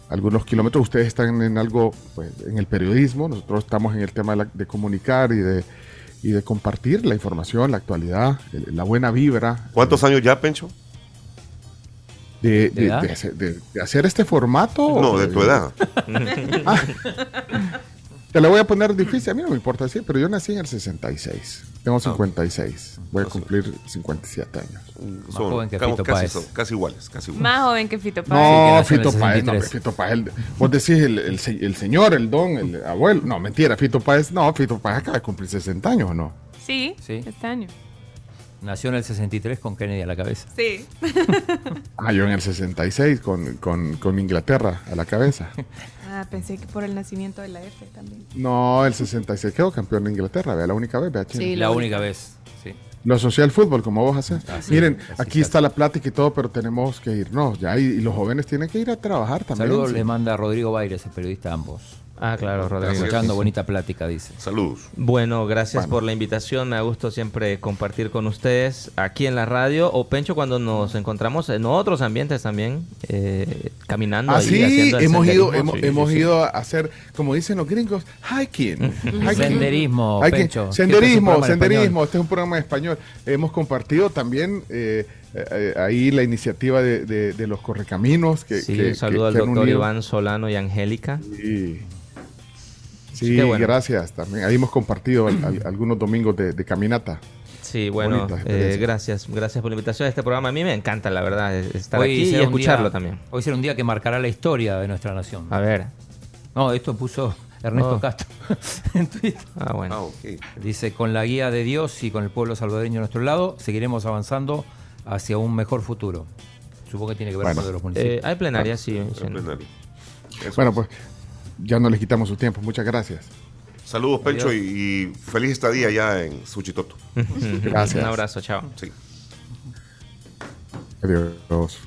algunos kilómetros. Ustedes están en algo, pues, en el periodismo. Nosotros estamos en el tema de, la- de comunicar y de, y de compartir la información, la actualidad, la buena vibra. ¿Cuántos años ya, Pencho? De, ¿De de- de hacer- de- de hacer este formato. No, de tu edad. [laughs] Te la voy a poner difícil, a mí no me importa decir, pero yo nací en el 66. Ah, Tengo 56. Voy a cumplir 57 años. Son joven que casi- Fito casi, Páez. son- casi iguales, casi iguales. Más joven que Fito No, Páez. en el Fito Páez, no, 63. Fito Páez. el- vos decís el, el señor, el don, el abuelo. No, mentira, Fito Páez. No, Fito Páez acaba de cumplir 60 años, ¿o no? Sí, Sí. este año. Nació en el 63 con Kennedy a la cabeza. Sí. [laughs] Ah, yo en el 66 con, con, con Inglaterra a la cabeza. [laughs] Ah, pensé que por el nacimiento de la F también. No, el 66 quedó campeón de Inglaterra, vea, la única vez, vea. Sí, La única vez. Sí. Lo social fútbol, como vos haces. Así Miren, así aquí es. está la plática y todo, pero tenemos que irnos ya. Y, y los jóvenes tienen que ir a trabajar también. Saludos sí. le manda Rodrigo Baires, el periodista ambos. Ah, claro, Rodrigo. Escuchando bonita plática, dice. Saludos. Bueno, gracias Bueno. por la invitación. Me ha gustado siempre compartir con ustedes aquí en la radio o Pencho cuando nos encontramos en otros ambientes también, eh, caminando. Ah, ahí, sí, haciendo el hemos ido, hemos, Sí, hemos sí. ido a hacer, como dicen los gringos, hiking. [laughs] hiking. Senderismo, Hiking. Pencho. ¿Qué Senderismo, este es senderismo. Este es un programa en español. Hemos compartido también eh, eh, ahí la iniciativa de, de- de los correcaminos. Que, Sí, que- un saludo que- al doctor unido. Iván Solano y Angélica. Sí, Sí, Qué bueno. gracias también. Ahí hemos compartido al- al- algunos domingos de, de caminata. Sí, bueno, eh, gracias, gracias por la invitación a este programa. A mí me encanta, la verdad, es- estar Hoy aquí y será un escucharlo día- también. Hoy será un día que marcará la historia de nuestra nación. A ver. No, esto puso Ernesto Oh. Castro [laughs] en Twitter. Ah, bueno. Ah. Dice, con la guía de Dios y con el pueblo salvadoreño a nuestro lado, seguiremos avanzando hacia un mejor futuro. Supongo que tiene que ver Bueno. con lo de los municipios. Eh, hay plenaria, sí. Bueno, es. pues ya no les quitamos su tiempo. Muchas gracias. Saludos, Pencho, y, y feliz estadía ya en Suchitoto. [laughs] Gracias. Un abrazo, chao. Sí. Adiós.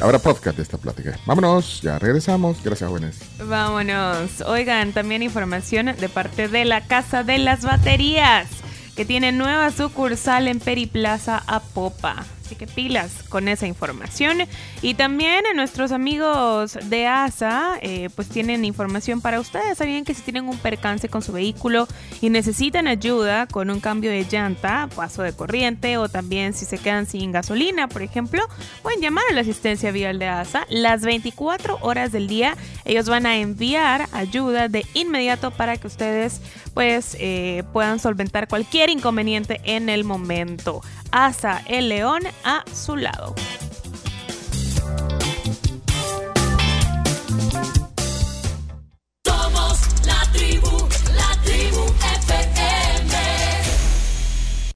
Ahora podcast de esta plática. Vámonos, ya regresamos. Gracias, jóvenes. Vámonos. Oigan, también información de parte de la Casa de las Baterías, que tiene nueva sucursal en Periplaza Apopa. Así que pilas con esa información. Y también a nuestros amigos de ASA, eh, pues tienen información para ustedes. Sabían que si tienen un percance con su vehículo y necesitan ayuda con un cambio de llanta, paso de corriente o también si se quedan sin gasolina, por ejemplo, pueden llamar a la asistencia vial de ASA las 24 horas del día. Ellos van a enviar ayuda de inmediato para que ustedes pues eh, puedan solventar cualquier inconveniente en el momento. ASA El León a su lado.